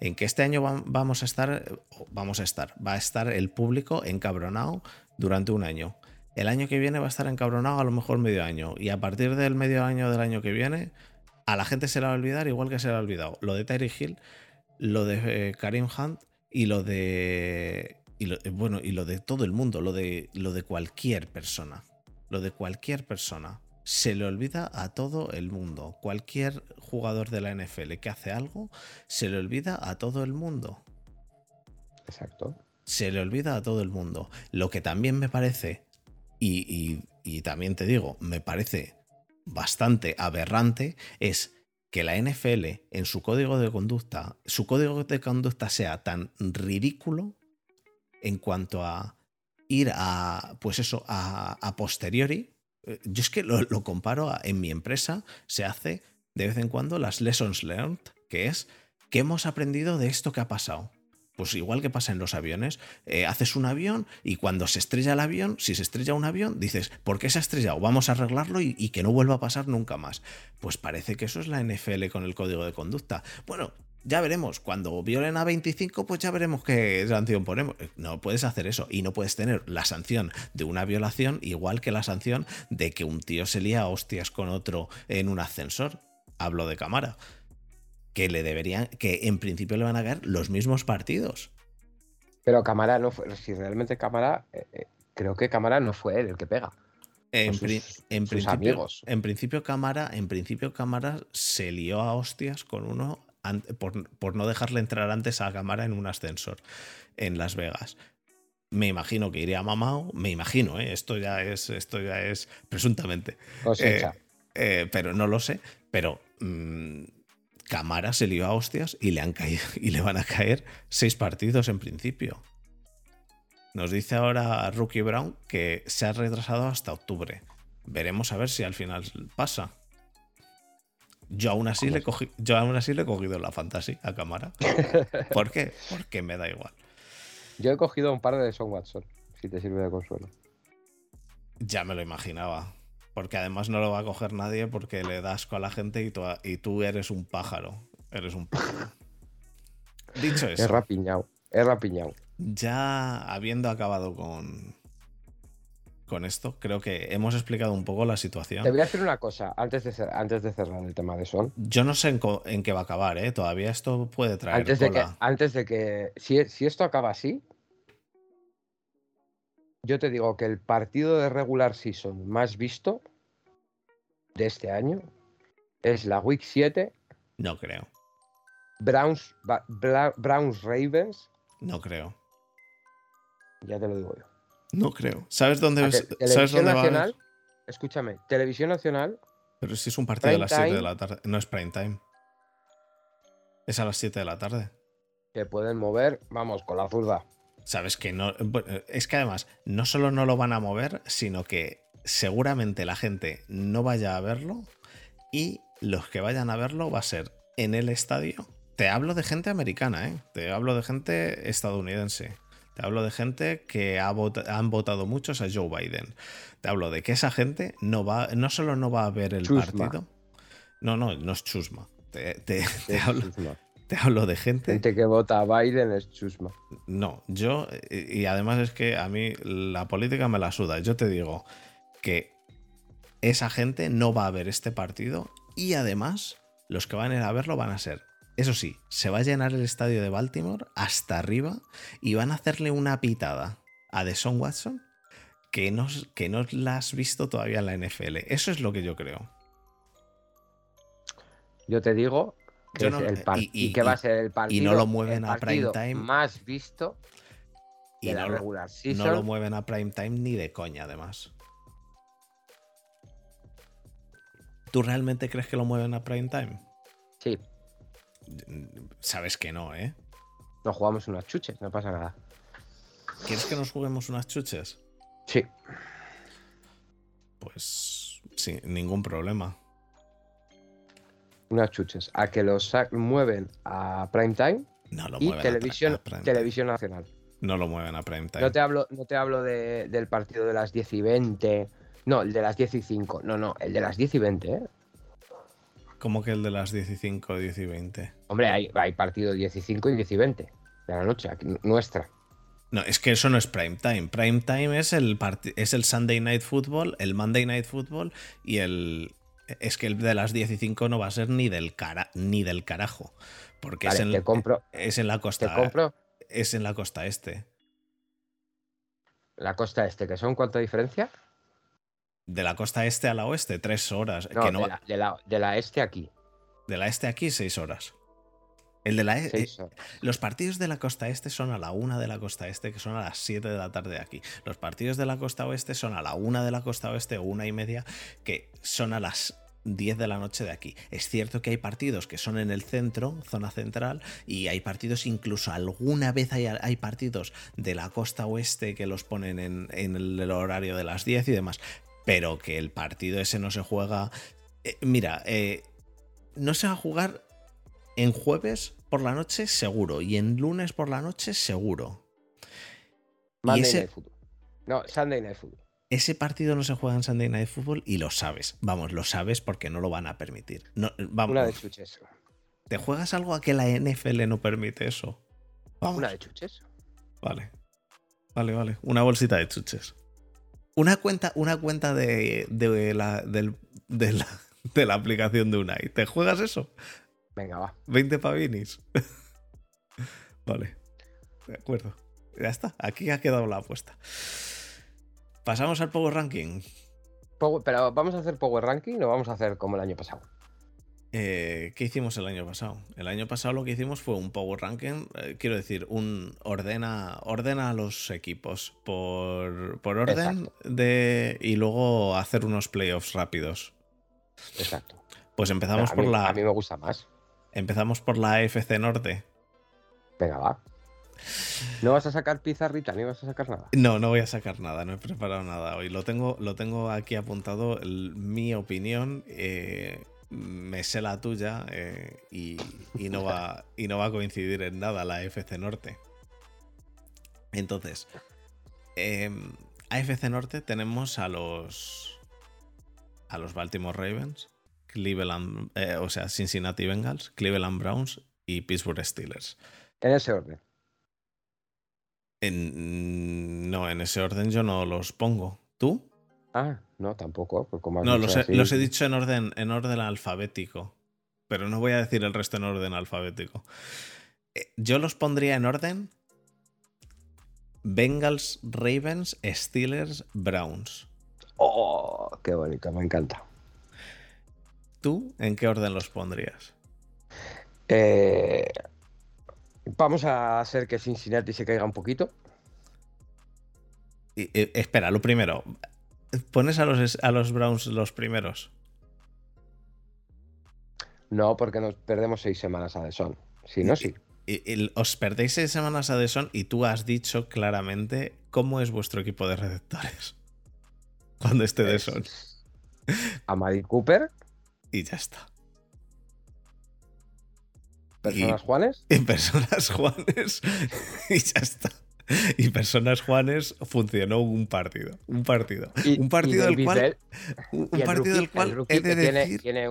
En que este año vamos a estar, vamos a estar, va a estar el público encabronado durante un año el año que viene va a estar encabronado a lo mejor medio año. Y a partir del medio año del año que viene, a la gente se le va a olvidar igual que se le ha olvidado. Lo de Terry Hill, lo de eh, Karim Hunt y lo de. bueno, y lo de todo el mundo, lo de, lo de cualquier persona. Lo de cualquier persona. Se le olvida a todo el mundo. Cualquier jugador de la NFL que hace algo, se le olvida a todo el mundo. Exacto. Se le olvida a todo el mundo. Lo que también me parece, y, también te digo, me parece bastante aberrante, es que la NFL en su código de conducta, su código de conducta sea tan ridículo en cuanto a ir a, pues eso, a, posteriori. Eh, yo es que lo, comparo en mi empresa, se hace de vez en cuando las lessons learned, que es qué hemos aprendido de esto que ha pasado. Pues igual que pasa en los aviones, eh, haces un avión y cuando se estrella el avión, si se estrella un avión, dices, ¿por qué se ha estrellado? Vamos a arreglarlo y, que no vuelva a pasar nunca más. Pues parece que eso es la NFL con el código de conducta. Bueno, ya veremos, cuando violen a 25, pues ya veremos qué sanción ponemos. Eh, no puedes hacer eso y no puedes tener la sanción de una violación igual que la sanción de que un tío se lía a hostias con otro en un ascensor. Hablo de cámara que le deberían, que en principio le van a caer los mismos partidos. Pero Cámara no fue, si realmente Cámara, eh, eh, creo que Cámara no fue él el que pega. En, principio, amigos. en principio Cámara, en principio Cámara se lió a hostias con uno por, no dejarle entrar antes a Cámara en un ascensor en Las Vegas. Me imagino que iría a Mamao, me imagino, ¿eh? esto ya es, esto ya es presuntamente. pero no lo sé. Pero mm, Camara se lió a hostias y le, han caído, y le van a caer seis partidos en principio. Nos dice ahora Rookie Brown que se ha retrasado hasta octubre. Veremos a ver si al final pasa. Yo aún así, le, he yo aún así le he cogido la fantasy a cámara. ¿Por qué? Porque me da igual. Yo he cogido un par de Son Watson, si te sirve de consuelo. Ya me lo imaginaba. Porque además no lo va a coger nadie porque le das con a la gente y tú, y tú eres un pájaro. Eres un pájaro. Dicho eso. Es rapiñado. Es rapiñado. Ya habiendo acabado con, con esto, creo que hemos explicado un poco la situación. Te voy a decir una cosa antes de, antes de cerrar el tema de Son. Yo no sé en, qué va a acabar, ¿eh? Todavía esto puede traer. Antes de que. Antes de que si, si esto acaba así, yo te digo que el partido de regular season más visto de este año es la Week 7. No creo. Browns, Browns Ravens. No creo. Ya te lo digo yo. No creo. ¿Sabes dónde, ¿sabes dónde Nacional, Escúchame, Televisión Nacional. Pero si es un partido a las 7 de la tarde. No es prime time. Es a las 7 de la tarde. Se pueden mover, vamos, con la zurda. Sabes que no. Es que además, no solo no lo van a mover, sino que seguramente la gente no vaya a verlo y los que vayan a verlo va a ser en el estadio. Te hablo de gente americana, ¿eh? Te hablo de gente estadounidense. Te hablo de gente que ha han votado muchos a Joe Biden. Te hablo de que esa gente no va, no solo no va a ver el partido. No, no, no es chusma. Te, hablo, te hablo de gente. Gente que vota a Biden es chusma. No, yo, y además es que a mí la política me la suda. Yo te digo que esa gente no va a ver este partido y además los que van a ir a verlo van a ser, eso sí, se va a llenar el estadio de Baltimore hasta arriba y van a hacerle una pitada a Deson Watson que no, que no la has visto todavía en la NFL. Eso es lo que yo creo. Yo te digo y, que va a ser el partido, y no lo mueven a prime time más visto y no, regular no lo mueven a prime time ni de coña además ¿Tú realmente crees que lo mueven a prime time? Sí. Sabes que no, ¿eh? Nos jugamos unas chuches, no pasa nada. ¿Quieres que nos juguemos unas chuches? Sí. Pues sin ningún problema unas chuches a que los mueven a prime time no lo y televisión, televisión nacional. No lo mueven a prime time. No te hablo, no te hablo del partido de las 10 y 20. No, el de las 10 y 5. No, no, el de las 10 y 20, ¿eh? ¿Cómo que el de las 10 y 5, 10 y 20? Hombre, hay, hay partido 10 y 5 y 10 y 20 de la noche, nuestra. No, es que eso no es prime time. Prime time es el, es el Sunday Night Football, el Monday Night Football y el, es que el de las 15 no va a ser ni del, cara, ni del carajo. Porque es, en, compro, es en la costa. compro, es en la costa este. La costa este, ¿que son cuánta diferencia? De la costa este a la oeste, tres horas. No, de, la, de, la, este aquí. De la este aquí, seis horas. El de la e, eh, los partidos de la costa este son a la una de la costa este, que son a las 7 de la tarde aquí. Los partidos de la costa oeste son a la una de la costa oeste o una y media, que son a las 10 de la noche de aquí. Es cierto que hay partidos que son en el centro, zona central, y hay partidos, incluso alguna vez hay, hay partidos de la costa oeste que los ponen en, el horario de las 10 y demás. Pero que el partido ese no se juega. Eh, mira, eh, no se va a jugar en jueves por la noche seguro y en lunes por la noche seguro. Monday ese... Night Football. No, Sunday Night Football. Ese partido no se juega en Sunday Night Football y lo sabes. Vamos, lo sabes porque no lo van a permitir. No, vamos. Una de chuches. ¿Te juegas algo a que la NFL no permite eso? Vamos. Una de chuches. Vale. Vale, vale. Una bolsita de chuches. Una cuenta, una cuenta de, de, la, de, la, de la aplicación de Unai. ¿Te juegas eso? Venga, va. 20 pavinis. vale. De acuerdo. Ya está. Aquí ha quedado la apuesta. Pasamos al Power Ranking. pero ¿vamos a hacer Power Ranking o vamos a hacer como el año pasado? Eh, ¿Qué hicimos el año pasado? El año pasado lo que hicimos fue un Power Ranking, eh, quiero decir, un ordena, ordena a los equipos por, por orden de y luego hacer unos playoffs rápidos. Exacto. Pues empezamos por la. A mí me gusta más. Empezamos por la AFC Norte. Venga, va. ¿No vas a sacar pizarrita ni vas a sacar nada? No, no voy a sacar nada, no he preparado nada hoy. Lo tengo, lo tengo aquí apuntado, mi opinión. Eh, me sé la tuya eh, y, no va, y no va a coincidir en nada la AFC Norte. Entonces, eh, AFC Norte tenemos a los a los Baltimore Ravens, Cleveland, eh, o sea, Cincinnati Bengals, Cleveland Browns y Pittsburgh Steelers. En ese orden. No, en ese orden yo no los pongo. ¿Tú? Ah, no, tampoco. Pues no, los he, dicho en orden, en orden alfabético. Pero no voy a decir el resto en orden alfabético. Eh, yo los pondría en orden. Bengals, Ravens, Steelers, Browns. Oh, qué bonito, me encanta. ¿Tú en qué orden los pondrías? Eh, vamos a hacer que Cincinnati se caiga un poquito. espera, lo primero. ¿Pones a los, a los Browns los primeros? No, porque nos perdemos seis semanas a Son. Si no, sí. os perdéis seis semanas a Son y tú has dicho claramente cómo es vuestro equipo de receptores cuando esté de Son. A Mari Cooper, y ya está. ¿Personas Juanes? Y personas Juanes y ya está. Y personas Juanes funcionó un partido. Un partido. un partido del cual. Un, partido del cual he de decir... tiene,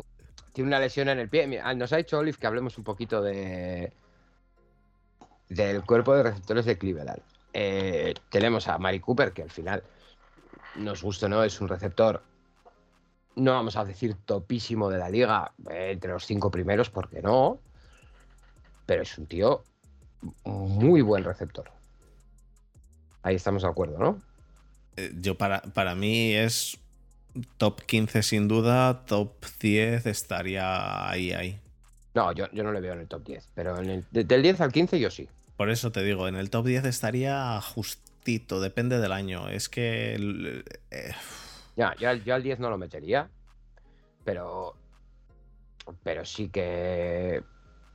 tiene, una lesión en el pie. nos ha dicho Olive que hablemos un poquito de. del cuerpo de receptores de Cleveland. Eh, tenemos a Mari Cooper, que al final nos gusta, ¿no? Es un receptor no vamos a decir topísimo de la liga, eh, entre los cinco primeros, porque no, pero es un tío muy buen receptor. Ahí estamos de acuerdo, ¿no? Eh, yo para, para mí es top 15 sin duda, top 10 estaría ahí, ahí. No, yo, yo no le veo en el top 10, pero en el, del 10 al 15 yo sí. Por eso te digo, en el top 10 estaría justito, depende del año. Es que... Eh, ya, yo, al 10 no lo metería, pero, pero sí que...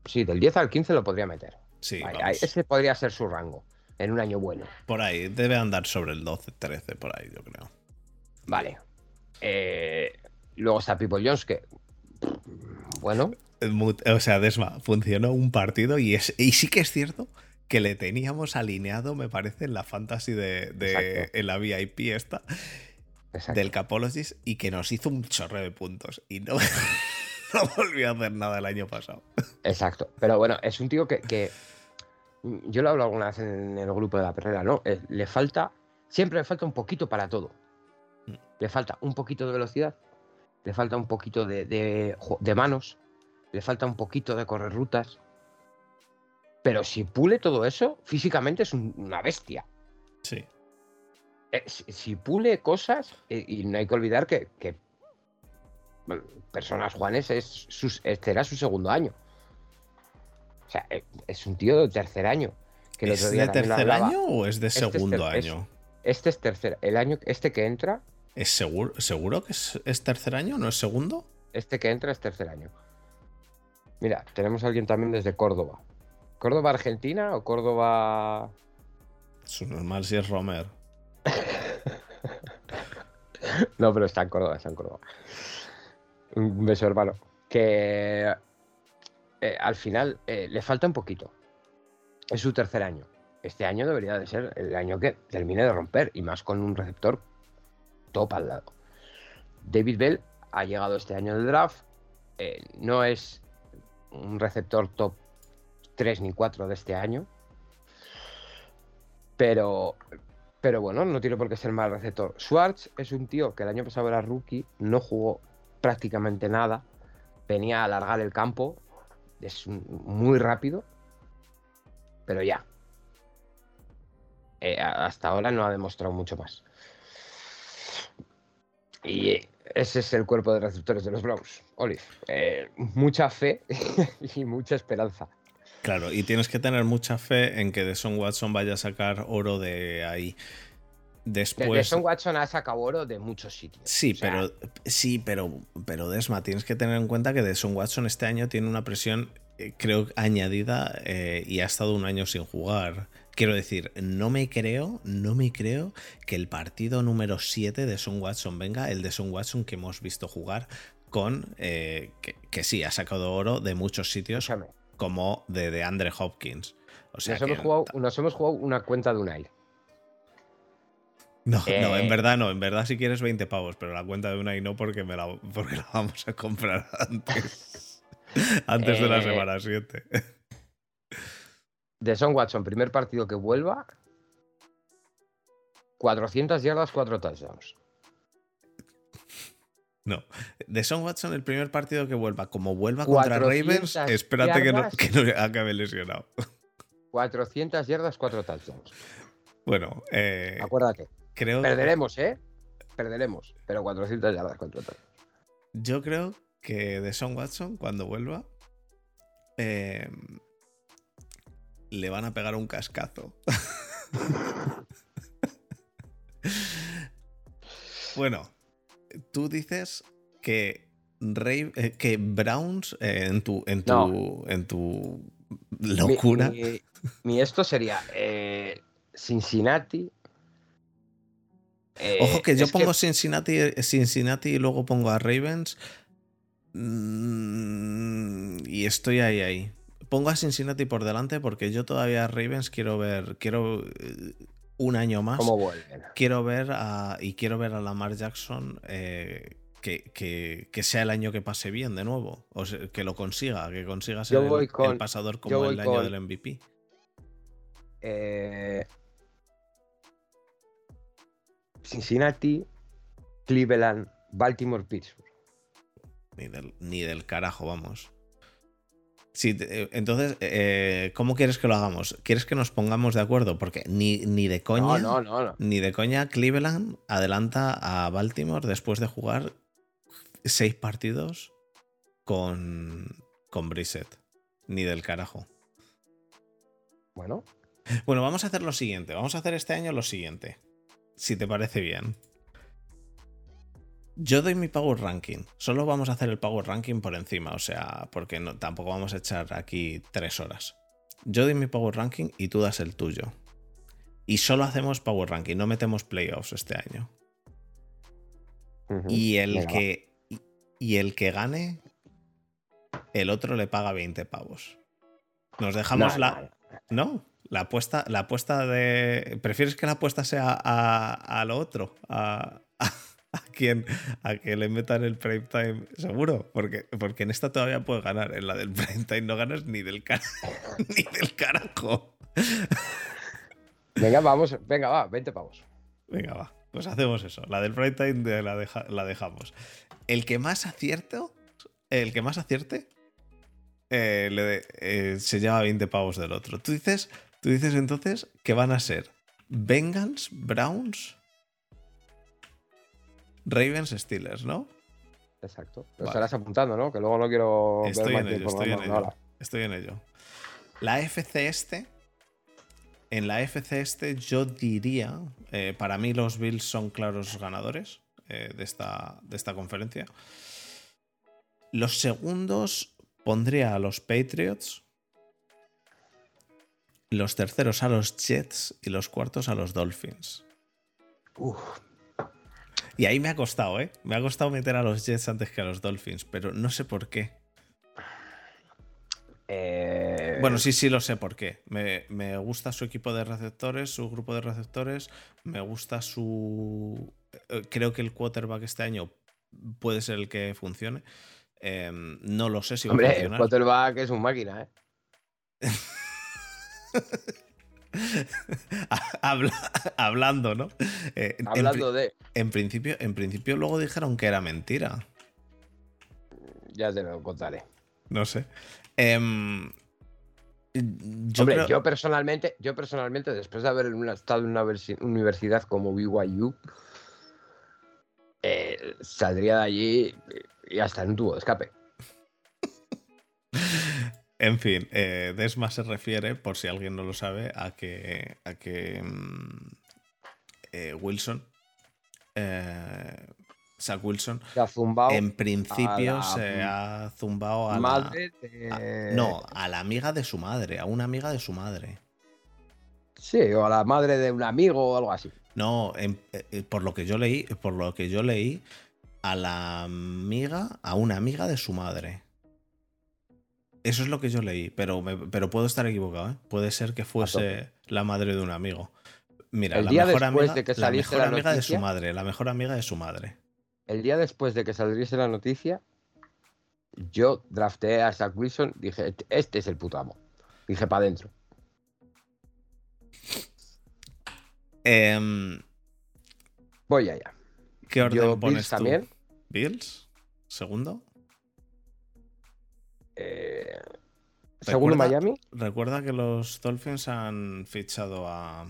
Sí, del 10 al 15 lo podría meter. Sí, ese podría ser su rango en un año bueno. Por ahí, debe andar sobre el 12, 13, por ahí, yo creo. Vale. Eh, luego está People Jones, que. Bueno. O sea, Desma, funcionó un partido y, es, y sí que es cierto que le teníamos alineado, me parece, en la fantasy de, de en la VIP esta del Capologist y que nos hizo un chorre de puntos y no, no volvió a hacer nada el año pasado. Exacto. Pero bueno, es un tío que, yo lo hablo alguna vez en el grupo de la perrera, ¿no? Eh, le falta, siempre le falta un poquito para todo. Mm. Le falta un poquito de velocidad, le falta un poquito de, de, manos, le falta un poquito de correr rutas, Pero si pule todo eso, físicamente es una bestia. Sí. Eh, si, pule cosas, eh, y no hay que olvidar que, Personas Juanes es este era su segundo año. O sea, eh, es un tío de tercer año. Que ¿Es de tercer año o es de este segundo año? este es tercer. El año, este que entra. ¿Es seguro, seguro que es, tercer año? ¿No es segundo? Este que entra es tercer año. Mira, tenemos a alguien también desde Córdoba. ¿Córdoba Argentina o Córdoba.? Es normal si es Romer. no, pero está en Córdoba, está en Córdoba. Un beso, hermano. Que eh, al final eh, le falta un poquito. Es su tercer año. Este año debería de ser el año que termine de romper y más con un receptor top al lado. David Bell ha llegado este año del draft. Eh, no es un receptor top 3 ni 4 de este año. Pero, pero bueno, no tiene por qué ser mal receptor. Schwartz es un tío que el año pasado era rookie, no jugó prácticamente nada. Venía a alargar el campo es muy rápido, pero ya. Eh, hasta ahora no ha demostrado mucho más. Y ese es el cuerpo de receptores de los Browns, Olive. Eh, mucha fe y mucha esperanza. Claro, y tienes que tener mucha fe en que Deson Watson vaya a sacar oro de ahí. Después. Deson Watson ha sacado oro de muchos sitios. Sí, pero sí, pero, pero Desma, tienes que tener en cuenta que Deson Watson este año tiene una presión, eh, creo, añadida eh, y ha estado un año sin jugar. Quiero decir, no me creo, no me creo que el partido número 7 de Son Watson venga, el de Son Watson que hemos visto jugar con eh, que, sí, ha sacado oro de muchos sitios, como de, de Andre Hopkins. O sea nos, hemos jugado, nos hemos jugado una cuenta de un aire. No, no, en eh. verdad no. En verdad si quieres 20 pavos, pero la cuenta de una y no porque, me la, porque la vamos a comprar antes. antes de la eh. semana 7. De Son Watson, primer partido que vuelva. 400 yardas, 4 touchdowns. No. De Son Watson, el primer partido que vuelva, como vuelva contra Ravens, espérate que no, que no acabe lesionado. 400 yardas, 4 touchdowns. Bueno, eh, acuérdate. Perderemos, ¿eh? Perderemos. Pero 400 yardas contra Yo creo que de Son Watson, cuando vuelva, eh, le van a pegar un cascazo. bueno, tú dices que, eh, que Browns eh, en, tu, en, tu, en tu locura. Mi, esto sería Cincinnati, eh, Ojo que yo pongo Cincinnati, Cincinnati y luego pongo a Ravens. Mm, y estoy ahí, ahí. Pongo a Cincinnati por delante porque yo todavía a Ravens quiero ver. Quiero eh, un año más. ¿Cómo Quiero ver a. Y quiero ver a Lamar Jackson. Eh, que, sea el año que pase bien de nuevo. O que lo consiga. Que consiga ser el, pasador como el año del MVP. Eh, Cincinnati, Cleveland, Baltimore, Pittsburgh. Ni del, carajo, vamos. Sí, eh, entonces, eh, ¿cómo quieres que lo hagamos? ¿Quieres que nos pongamos de acuerdo? Porque ni, ni de coña. Ni de coña, Cleveland adelanta a Baltimore después de jugar seis partidos con, con Brissett. Ni del carajo. Bueno. Bueno, vamos a hacer lo siguiente. Vamos a hacer este año lo siguiente si te parece bien. Yo doy mi Power Ranking. Solo vamos a hacer el Power Ranking por encima, o sea, porque no, tampoco vamos a echar aquí tres horas. Yo doy mi Power Ranking y tú das el tuyo. Y solo hacemos Power Ranking, no metemos playoffs este año. Y el que. Y el que gane, el otro le paga 20 pavos. Nos dejamos la. ¿No? La apuesta, la apuesta de. ¿Prefieres que la apuesta sea a, lo otro? A, a, quien, a que le metan el prime time, seguro. Porque, porque en esta todavía puedes ganar. En la del prime time no ganas ni del, ni del carajo. Venga, vamos, venga, va, 20 pavos. Venga, va. Pues hacemos eso. La del prime time la, la dejamos. El que más acierto, el que más acierte, eh, eh, se lleva 20 pavos del otro. Tú dices, tú dices entonces que van a ser Bengals, Browns, Ravens, Steelers, ¿no? Exacto. Lo estarás apuntando, ¿no? Que luego no quiero estoy ver en ello, estoy, en ello, estoy en ello. La FC este. En la FC este yo diría, eh, para mí los Bills son claros ganadores de, esta, de esta conferencia. Los segundos pondría a los Patriots, los terceros a los Jets y los cuartos a los Dolphins. Y ahí me ha costado, ¿eh? Me ha costado meter a los Jets antes que a los Dolphins, pero no sé por qué. Eh, bueno, sí, sí lo sé por qué. Me, gusta su equipo de receptores, su grupo de receptores. Me gusta su. Eh, creo que el quarterback este año puede ser el que funcione. Em, no lo sé si va a funcionar. el quarterback es un máquina, ¿eh? hablando, ¿no? Eh, hablando de. En principio, en principio, luego dijeron que era mentira. Ya te lo contaré. No sé. Em, yo Hombre, yo personalmente, yo personalmente, después de haber estado en una universidad como BYU, eh, saldría de allí y hasta en un tubo de escape. En fin, eh, Desma se refiere, por si alguien no lo sabe, a que, a que mm, eh, Wilson, eh, Zach Wilson, en principio se ha zumbado a madre la, no, a la amiga de su madre, a una amiga de su madre. Sí, o a la madre de un amigo o algo así. No, por lo que yo leí, por lo que yo leí, a la amiga, a una amiga de su madre. Eso es lo que yo leí, pero, pero puedo estar equivocado. ¿eh? Puede ser que fuese la madre de un amigo. Mira, la mejor amiga, de que la mejor amiga de su madre, la mejor amiga de su madre. El día después de que saliese la noticia, yo drafté a Zach Wilson, dije, este es el puto amo. Dije, para adentro. Em, Voy allá. ¿Qué orden pones también? ¿Bills? ¿Segundo? Eh, ¿Segundo Miami? Recuerda que los Dolphins han fichado a,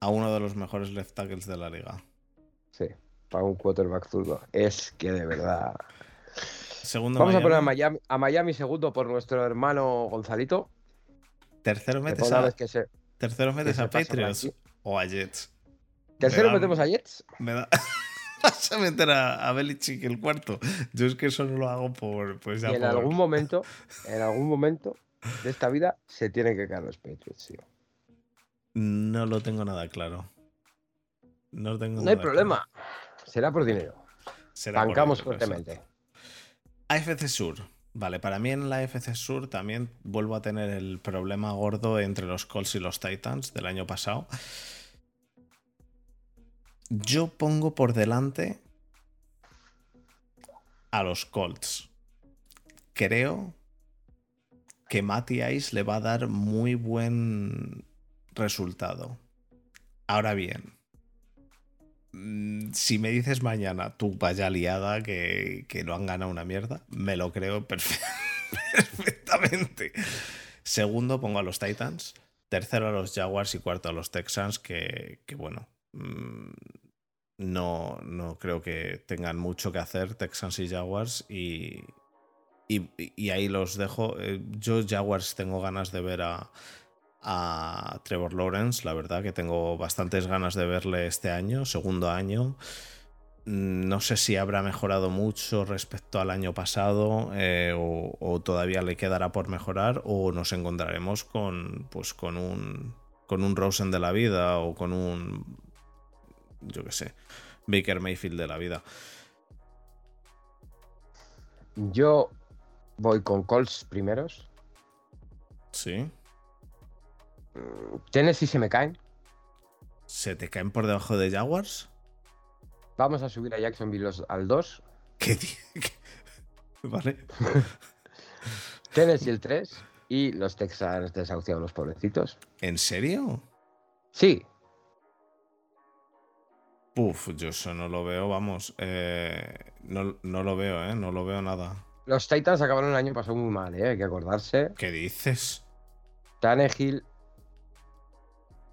a uno de los mejores left tackles de la liga. Sí, para un quarterback zurdo. Es que de verdad. Segundo Vamos a poner a Miami, a Miami segundo por nuestro hermano Gonzalito. Tercero metes a, tercero metes a Patriots o a Jets. ¿Tercero metemos a Jets? Me da. Vas a meter a, a Belichick el cuarto. Yo es que eso no lo hago por. Pues en algún momento, en algún momento de esta vida se tienen que caer los Patriots, tío. No lo tengo nada claro. No, tengo no hay problema. Será por dinero. Será Bancamos fuertemente. AFC Sur. Vale, para mí en la AFC Sur también vuelvo a tener el problema gordo entre los Colts y los Titans del año pasado. Yo pongo por delante a los Colts. Creo que Matty Ice le va a dar muy buen resultado. Ahora bien, mm, si me dices mañana, tú vaya liada que, que no han ganado una mierda, me lo creo perfectamente. Segundo, pongo a los Titans. Tercero a los Jaguars y cuarto a los Texans, que, que bueno, mm, no, no creo que tengan mucho que hacer Texans y Jaguars y, y, ahí los dejo. Eh, yo Jaguars tengo ganas de ver a, Trevor Lawrence, la verdad que tengo bastantes ganas de verle este año, segundo año. Mm, no sé si habrá mejorado mucho respecto al año pasado eh, o, o, todavía le quedará por mejorar o nos encontraremos con, pues, con, un, con un Rosen de la vida o con un yo qué sé, Baker Mayfield de la vida. Yo voy con Colts primeros. Sí. Tennessee se me caen. ¿Se te caen por debajo de Jaguars? Vamos a subir a Jacksonville al 2. ¿Qué? vale. Tennessee el 3 y los Texans desahuciados los pobrecitos. ¿En serio? Sí, Puf, yo eso no lo veo, vamos. Eh, no, lo veo, ¿eh? No lo veo nada. los Titans acabaron el año pasado muy mal, ¿eh? hay que acordarse. ¿Qué dices? Tannehill.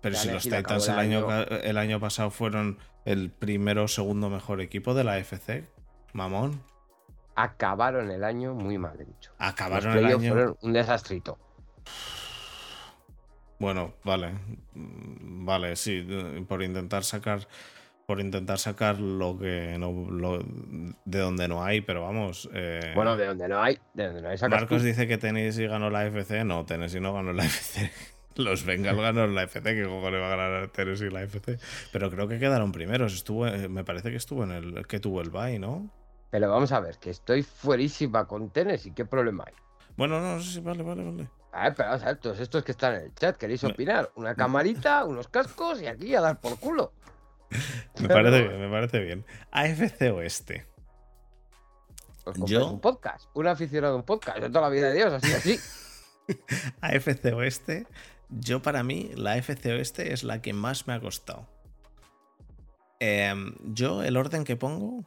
Pero si los Titans el año, el año pasado fueron el primero o segundo mejor equipo de la FC, mamón. Acabaron el año muy mal, he dicho. Acabaron el año. Fueron un desastrito. Bueno, vale. Mm, vale, sí, por intentar sacar por intentar sacar lo que no de donde no hay, pero vamos. Eh, bueno, de donde no hay, de donde no hay Marcos dice que Tennessee ganó la FC, no, Tennessee no ganó la FC. Los Bengals ganaron la FC, que le va a ganar a Tennessee la FC. Pero creo que quedaron primeros. Estuvo, eh, me parece que estuvo en el que tuvo el bye, ¿no? Pero vamos a ver, que estoy fuerísima con Tennessee, ¿qué problema hay? Bueno, no, sí, vale, vale, vale. A ver, pero vamos a ver, todos estos que están en el chat, ¿queréis opinar? Una camarita, unos cascos y aquí a dar por culo. Me parece bien, me parece bien. AFC Oeste. Pues yo. Un podcast, un aficionado a un podcast, de toda la vida de Dios, así, así. AFC Oeste, yo para mí, la AFC Oeste es la que más me ha costado. Em, yo, el orden que pongo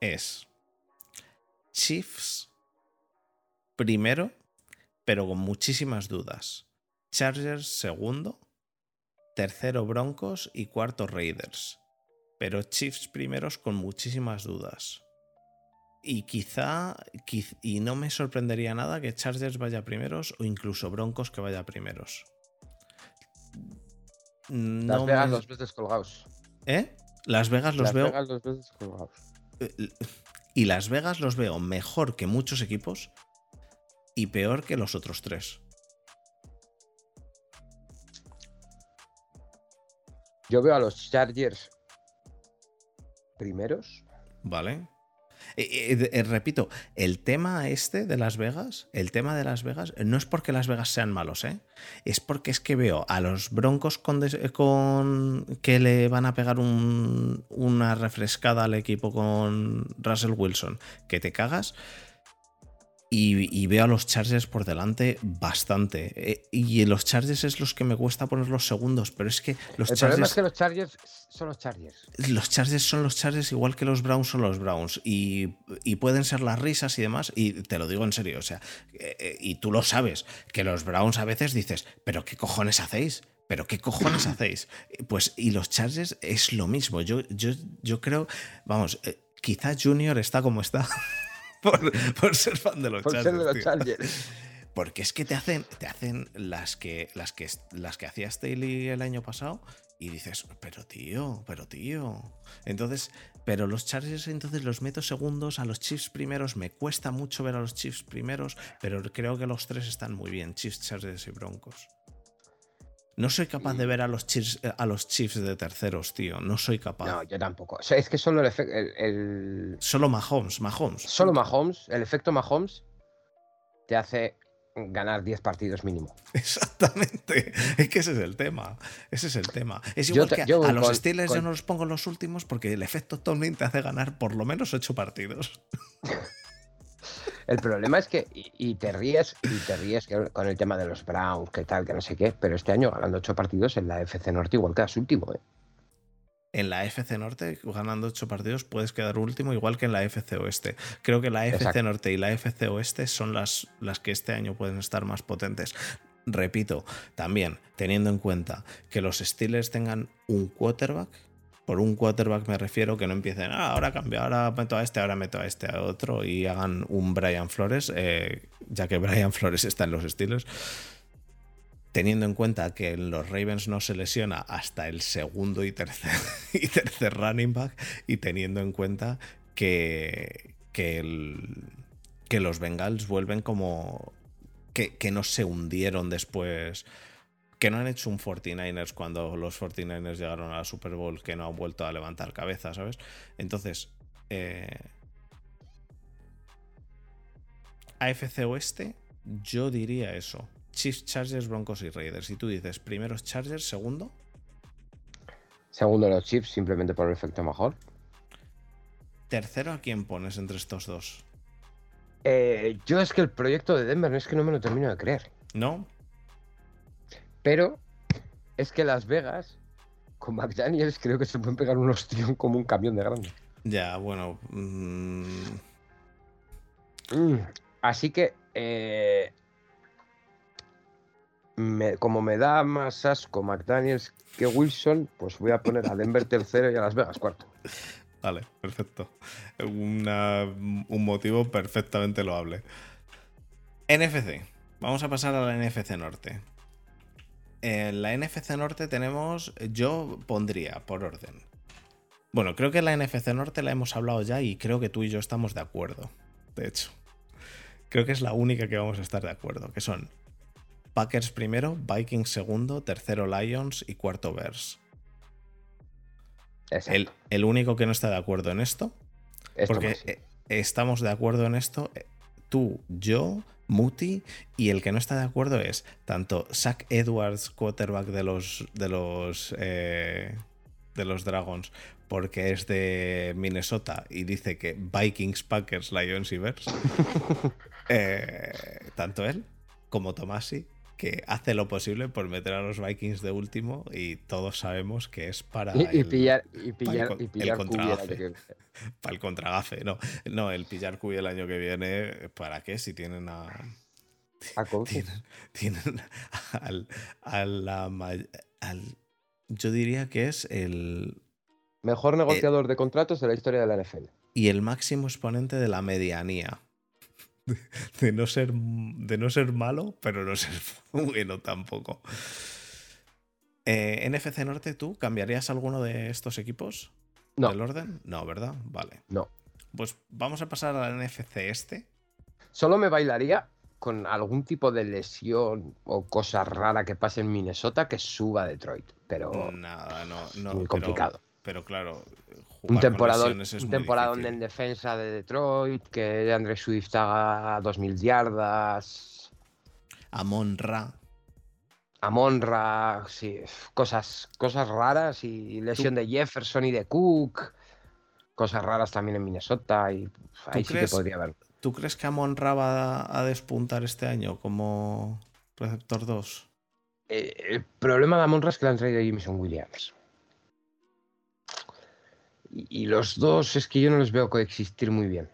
es Chiefs primero, pero con muchísimas dudas. Chargers segundo, tercero Broncos y cuarto Raiders. Pero Chiefs primeros con muchísimas dudas. Y quizá, y no me sorprendería nada que Chargers vaya primeros o incluso Broncos que vaya primeros. Las Vegas los ves descolgados. ¿Eh? Las Vegas los veo. Vegas los ves descolgados. Eh, y Las Vegas los veo mejor que muchos equipos y peor que los otros tres. Yo veo a los Chargers primeros. Vale. Eh, eh, eh, repito, el tema este de Las Vegas, el tema de Las Vegas, no es porque Las Vegas sean malos, ¿eh? Es porque es que veo a los Broncos con, con que le van a pegar una refrescada al equipo con Russell Wilson, que te cagas. Y, veo a los Chargers por delante bastante. Eh, y los Chargers es los que me cuesta poner los segundos, pero es que los El Chargers. Problema es que los Chargers son los Chargers. Los Chargers son los Chargers igual que los Browns son los Browns. Y, pueden ser las risas y demás. Y te lo digo en serio, o sea, eh, eh, y tú lo sabes, que los Browns a veces dices, ¿pero qué cojones hacéis? ¿Pero qué cojones hacéis? Pues, y los Chargers es lo mismo. Yo, yo, yo creo, vamos, quizá Junior está como está. por, ser fan de los Chargers. Porque es que te hacen, te hacen las que, las que, las que hacía Staley el año pasado y dices, pero tío, pero tío. Entonces, pero los Chargers entonces los meto segundos, a los Chiefs primeros me cuesta mucho ver a los Chiefs primeros, pero creo que los tres están muy bien, Chiefs, Chargers y Broncos. No soy capaz de ver a los Chiefs, eh, a los Chiefs de terceros, tío. No soy capaz. No, yo tampoco. es que solo el, el, Solo Mahomes, Mahomes. Solo Mahomes, el efecto Mahomes te hace ganar 10 partidos mínimo. Exactamente. Es que ese es el tema. Ese es el tema. Es igual que a los Steelers yo no los pongo en los últimos porque el efecto Tomlin te hace ganar por lo menos 8 partidos. El problema es que, y, te ríes, y te ríes con el tema de los Browns, que tal, que no sé qué, pero este año ganando ocho partidos en la FC Norte igual quedas último, ¿eh? En la FC Norte, ganando ocho partidos, puedes quedar último, igual que en la FC Oeste. Creo que la FC Norte y la FC Oeste son las, las que este año pueden estar más potentes. Repito, también teniendo en cuenta que los Steelers tengan un quarterback por un quarterback me refiero que no empiecen, ah, ahora cambio, ahora meto a este, ahora meto a este, a otro y hagan un Brian Flores, eh, ya que Brian Flores está en los estilos. Teniendo en cuenta que los Ravens no se lesiona hasta el segundo y tercer, running back, y teniendo en cuenta que, que, los Bengals vuelven como. Que no se hundieron después que no han hecho un 49ers cuando los 49ers llegaron a la Super Bowl, que no han vuelto a levantar cabeza, ¿sabes? Entonces, eh, AFC Oeste, yo diría eso. Chiefs, Chargers, Broncos y Raiders. Y tú dices, primero Chargers, segundo. Segundo los Chiefs, simplemente por el efecto mejor. Tercero, ¿a quién pones entre estos dos? Eh, yo es que el proyecto de Denver es que no me lo termino de creer. ¿No? Pero es que Las Vegas, con McDaniels, creo que se pueden pegar un ostión como un camión de grande. Ya, bueno. Mm, Mm, así que, eh, como me da más asco McDaniels que Wilson, pues voy a poner a Denver tercero y a Las Vegas cuarto. Vale, perfecto. un motivo perfectamente loable. NFC. Vamos a pasar a la NFC Norte. En la NFC Norte tenemos, yo pondría por orden. Bueno, creo que la NFC Norte la hemos hablado ya y creo que tú y yo estamos de acuerdo. De hecho, creo que es la única que vamos a estar de acuerdo, que son Packers primero, Vikings segundo, tercero Lions y cuarto Bears. El, el, único que no está de acuerdo en esto, porque eh, estamos de acuerdo en esto, eh, tú, yo, Muti, y el que no está de acuerdo es tanto Zach Edwards, quarterback de los de los eh, de los Dragons, porque es de Minnesota y dice que Vikings, Packers, Lions y Bears. tanto él como Tomasi que hace lo posible por meter a los Vikings de último y todos sabemos que es para y, pillar y pillar, y pillar el contragafe, para el contragafe no. No el pillar cuy el año que viene para qué si tienen a a tienen, tienen al, al, al, yo diría que es el mejor negociador de contratos de la historia de la NFL y el máximo exponente de la medianía de, no ser, de no ser malo, pero no ser bueno tampoco. Eh, NFC Norte, ¿tú cambiarías alguno de estos equipos? No. ¿Del orden? No, ¿verdad? Vale. No. Pues vamos a pasar al NFC este. Solo me bailaría con algún tipo de lesión o cosa rara que pase en Minnesota que suba a Detroit. Pero. Nada, no. no muy complicado. Pero claro, un temporada, un en defensa de Detroit, que Andre Swift haga 2.000 yardas. Amon Ra. Amon Ra, sí, cosas, cosas raras y lesión de Jefferson y de Cook. Cosas raras también en Minnesota y ahí sí que podría haber. ¿Tú crees que Amon Ra va a despuntar este año como receptor 2? Eh, el problema de Amon Ra es que le han traído a Jameson Williams. Y, los dos es que yo no les veo coexistir muy bien.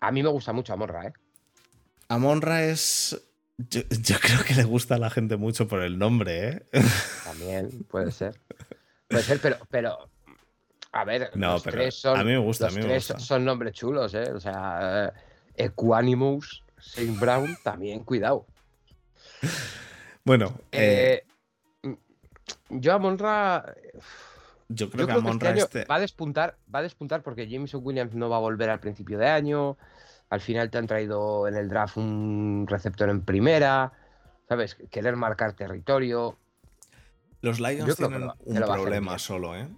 A mí me gusta mucho Amonra, ¿eh? Amonra es. Yo, creo que le gusta a la gente mucho por el nombre, ¿eh? También, puede ser. Puede ser, pero. pero a ver, los tres son. A mí me gusta, los a mí me tres son nombres chulos, ¿eh? O sea, eh, Equanimous, Saint Brown, también, cuidado. Bueno. Eh, eh yo a Monra. Yo creo, que, este, este va a despuntar, va a despuntar porque Jameson Williams no va a volver al principio de año. Al final te han traído en el draft un receptor en primera. ¿Sabes? Querer marcar territorio. Los Lions tienen un problema solo, ¿eh?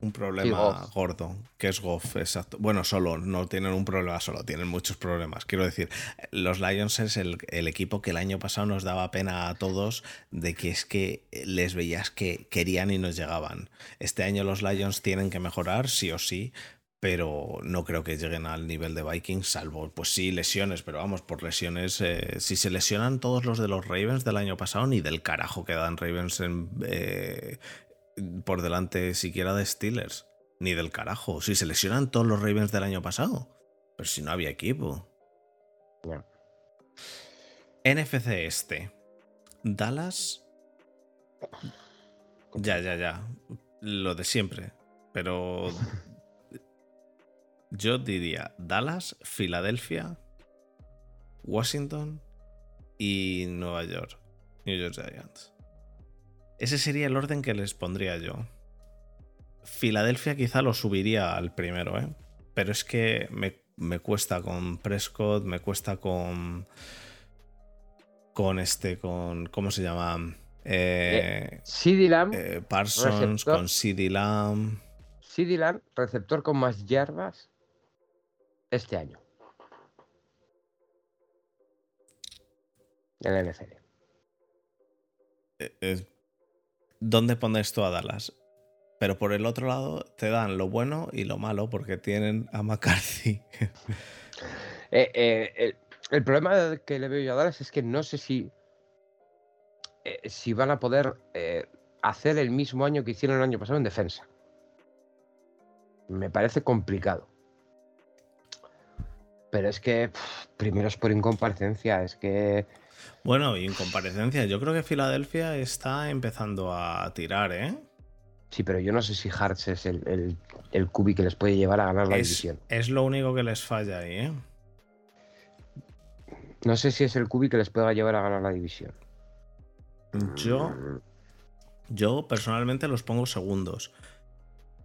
Un problema gordo, que es Goff, exacto. Bueno, solo, no tienen un problema solo, tienen muchos problemas. Quiero decir, los Lions es el, equipo que el año pasado nos daba pena a todos de que es que les veías que querían y nos llegaban. Este año los Lions tienen que mejorar, sí o sí, pero no creo que lleguen al nivel de Vikings, salvo, pues sí, lesiones, pero vamos, por lesiones, eh, si se lesionan todos los de los Ravens del año pasado, ni del carajo que dan Ravens en, eh, por delante siquiera de Steelers, ni del carajo. Si se lesionan todos los Ravens del año pasado, pero si no había equipo. NFC este. Dallas. Ya, ya, ya. Lo de siempre. Pero. Yo diría Dallas, Filadelfia, Washington y Nueva York. New York Giants. Ese sería el orden que les pondría yo. Filadelfia quizá lo subiría al primero, ¿eh? Pero es que me, cuesta con Prescott, me cuesta con. Con este, con. ¿Cómo se llama? Eh, eh Lamb. Eh, Parsons, con CD Lamb. CD Lamb, receptor con más yardas este año. En la NFL. ¿Dónde pones tú a Dallas? Pero por el otro lado te dan lo bueno y lo malo porque tienen a McCarthy. Eh, eh, el, problema que le veo yo a Dallas es que no sé si, eh, si van a poder hacer el mismo año que hicieron el año pasado en defensa. Me parece complicado. Pero es que primero es por incomparecencia, es que. Bueno, incomparecencia. Yo creo que Filadelfia está empezando a tirar, ¿eh? Sí, pero yo no sé si Hearts es el, el, el cubi que les puede llevar a ganar la división. Es lo único que les falla ahí, ¿eh? No sé si es el cubi que les pueda llevar a ganar la división. Yo, yo personalmente los pongo segundos.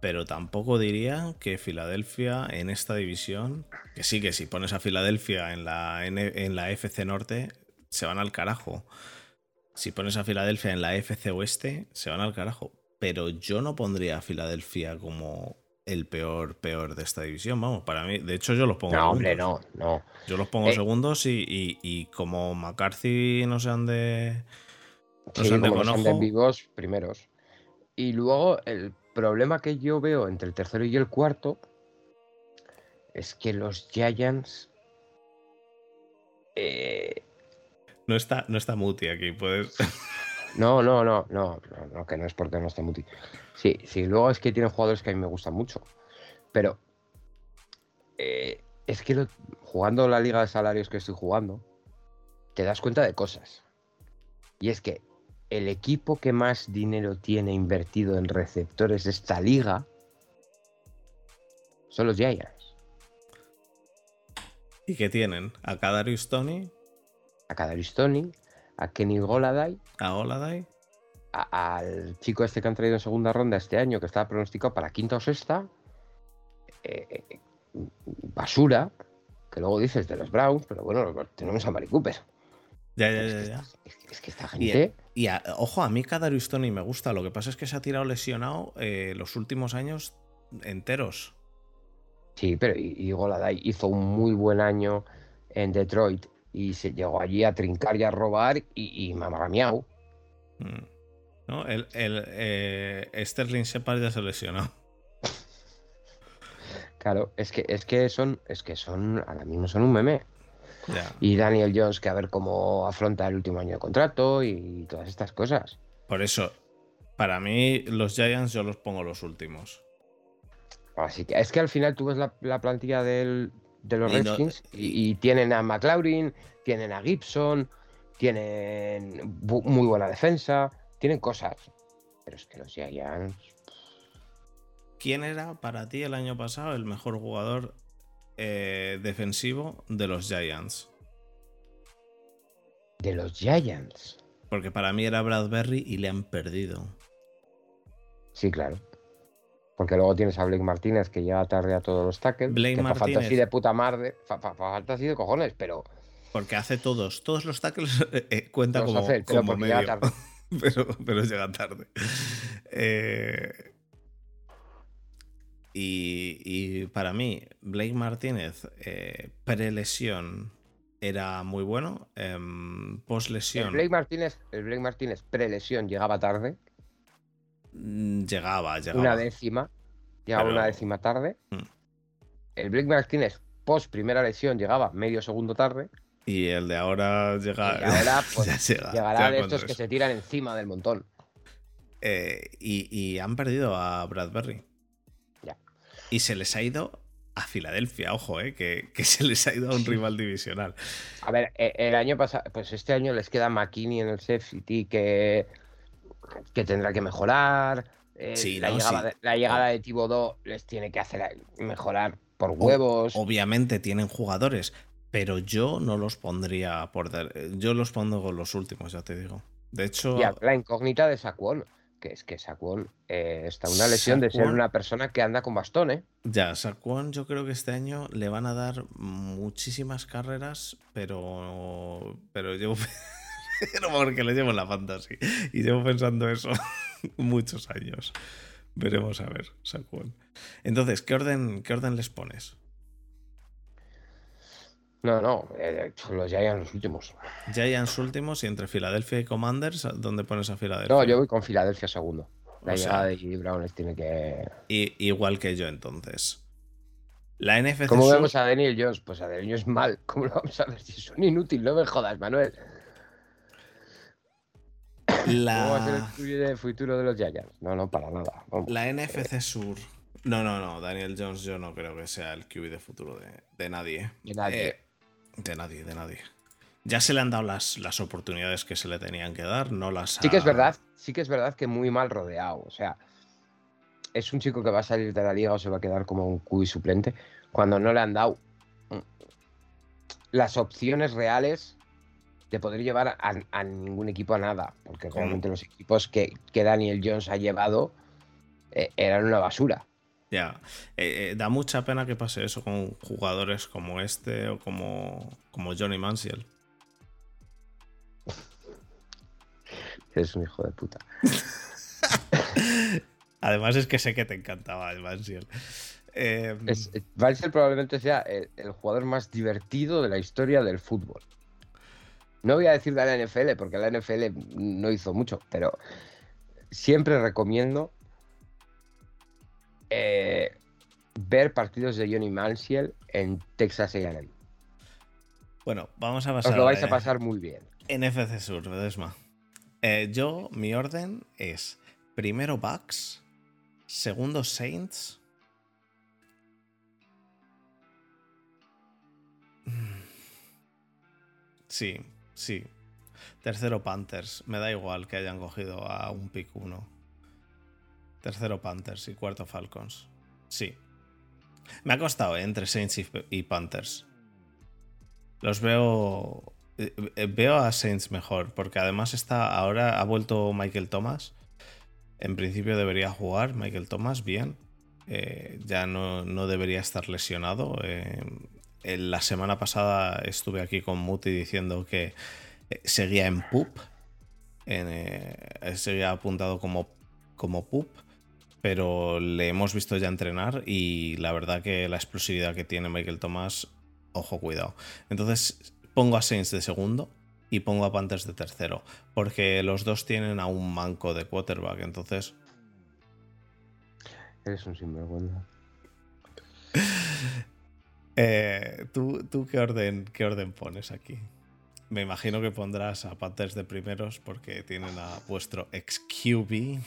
Pero tampoco diría que Filadelfia en esta división, que sí, que si pones a Filadelfia en la, en la FC Norte, se van al carajo. Si pones a Filadelfia en la FC Oeste, se van al carajo. Pero yo no pondría a Filadelfia como el peor, peor de esta división. Vamos, para mí, de hecho, yo los pongo. No, hombre, no, no. Yo los pongo eh, segundos y, y, como McCarthy no sean de. No sean de, como de vivos, primeros. Y luego el problema que yo veo entre el tercero y el cuarto es que los Giants. Eh, no está, no está Muti aquí, puedes. No, no, no, no, no, que no es porque no está Muti. Sí, sí, luego es que tienen jugadores que a mí me gustan mucho. Pero eh, es que jugando la liga de salarios que estoy jugando, te das cuenta de cosas. Y es que el equipo que más dinero tiene invertido en receptores de esta liga son los Giants. ¿Y qué tienen? ¿A Kadarius Tony? A Kadarius Tony, a Kenny Goladay. A Goladay. al chico este que han traído en segunda ronda este año, que estaba pronosticado para quinta o sexta. Eh, basura, que luego dices de los Browns, pero bueno, tenemos a Mari Cooper. Ya, ya, ya. ya. Es, que, esta gente. Y, ojo, a mí Kadarius Tony me gusta. Lo que pasa es que se ha tirado lesionado eh, los últimos años enteros. Sí, pero y, y Goladay hizo un muy buen año en Detroit y se llegó allí a trincar y a robar y, y miau. Mm. No, el, el eh, Sterling Shepard ya se lesionó. Claro, es que, es que son, es que son, ahora mismo son un meme. Y Daniel Jones, que a ver cómo afronta el último año de contrato y todas estas cosas. Por eso, para mí, los Giants yo los pongo los últimos. Así que es que al final tú ves la, plantilla de los Redskins y, tienen a McLaurin, tienen a Gibson, tienen muy buena defensa, tienen cosas. Pero es que los Giants. ¿Quién era para ti el año pasado el mejor jugador eh, defensivo de los Giants. De los Giants. Porque para mí era Bradbury y le han perdido. Sí, claro. Porque luego tienes a Blake Martínez que llega tarde a todos los tackles. Blake Martínez. Falta así de puta madre. falta así de cojones, pero. Porque hace todos. Todos los tackles eh, eh, cuenta como, como medio. pero, pero llega tarde. Eh, y, para mí, Blake Martínez, eh, pre-lesión, era muy bueno. Eh, Post-lesión. El Blake Martínez, el Blake Martínez pre-lesión llegaba tarde. Mm, llegaba, llegaba. Una décima. Llegaba una décima tarde. Mm. El Blake Martínez post primera lesión llegaba medio segundo tarde. Y el de ahora llega. Y ahora pues, llegará de estos que se tiran encima del montón. Eh, y, y, han perdido a Bradbury. Y se les ha ido a Filadelfia, ojo, eh, que, se les ha ido a un rival divisional. A ver, e, el año pasado, pues este año les queda McKinney en el safety que, que tendrá que mejorar. Eh, la, llegada, de, la, llegada, de Thibodeau les tiene que hacer mejorar por huevos. obviamente tienen jugadores, pero yo no los pondría por. Yo los pongo con los últimos, ya te digo. De hecho. la incógnita de Saquon que es que Saquon eh, está una lesión de ser una persona que anda con bastón, ¿eh? Ya, Saquon yo creo que este año le van a dar muchísimas carreras, pero pero llevo no porque le llevo la fantasy y llevo pensando eso muchos años. Veremos a ver, Saquon. Entonces, ¿qué orden, ¿qué orden les pones? No, no, eh, los Giants los últimos. Giants últimos y entre Filadelfia y Commanders, ¿dónde pones a Filadelfia? No, yo voy con Filadelfia segundo. La llegada de Brown les tiene que. igual que yo entonces. La NFC ¿Cómo vemos a Daniel Jones? Pues a Daniel Jones mal. ¿Cómo lo vamos a ver si son inútiles? No me jodas, Manuel. La... ¿Cómo va a ser el futuro de los Giants? No, no, para nada. La NFC Sur. No, no, no. Daniel Jones yo no creo que sea el QB de futuro de, nadie. De nadie. Eh, de nadie, de nadie. Ya se le han dado las, las oportunidades que se le tenían que dar, no las Sí que es verdad, sí que es verdad que muy mal rodeado. O sea, es un chico que va a salir de la liga o se va a quedar como un QB suplente cuando no le han dado mm, las opciones reales de poder llevar a, ningún equipo a nada. Porque realmente los equipos que, que Daniel Jones ha llevado eh, eran una basura. Ya, eh, eh, da mucha pena que pase eso con jugadores como este o como, como Johnny Manziel. Es un hijo de puta. Además es que sé que te encantaba el Manziel. Eh, probablemente sea el, jugador más divertido de la historia del fútbol. No voy a decir de la NFL, porque la NFL no hizo mucho, pero siempre recomiendo eh, ver partidos de Johnny Manziel en Texas A&M. Bueno, vamos a pasar. Os lo vais a pasar muy bien. NFC Sur, Vedesma. Eh, yo, mi orden es primero Bucks, segundo Saints. Sí, sí. Tercero Panthers. Me da igual que hayan cogido a un pick 1. Tercero Panthers y cuarto Falcons. Sí. Me ha costado ¿eh? entre Saints y, Panthers. Los veo. Eh, eh, veo a Saints mejor, porque además está. Ahora ha vuelto Michael Thomas. En principio debería jugar Michael Thomas bien. ya no, debería estar lesionado. La semana pasada estuve aquí con Muti diciendo que seguía en PUP. seguía apuntado como, como PUP pero le hemos visto ya entrenar y la verdad que la explosividad que tiene Michael Thomas, ojo, cuidado. Entonces pongo a Saints de segundo y pongo a Panthers de tercero, porque los dos tienen a un manco de quarterback, entonces... Eres un sinvergüenza. eh, ¿tú, ¿Tú qué orden, qué orden pones aquí? Me imagino que pondrás a Panthers de primeros porque tienen a vuestro ex QB.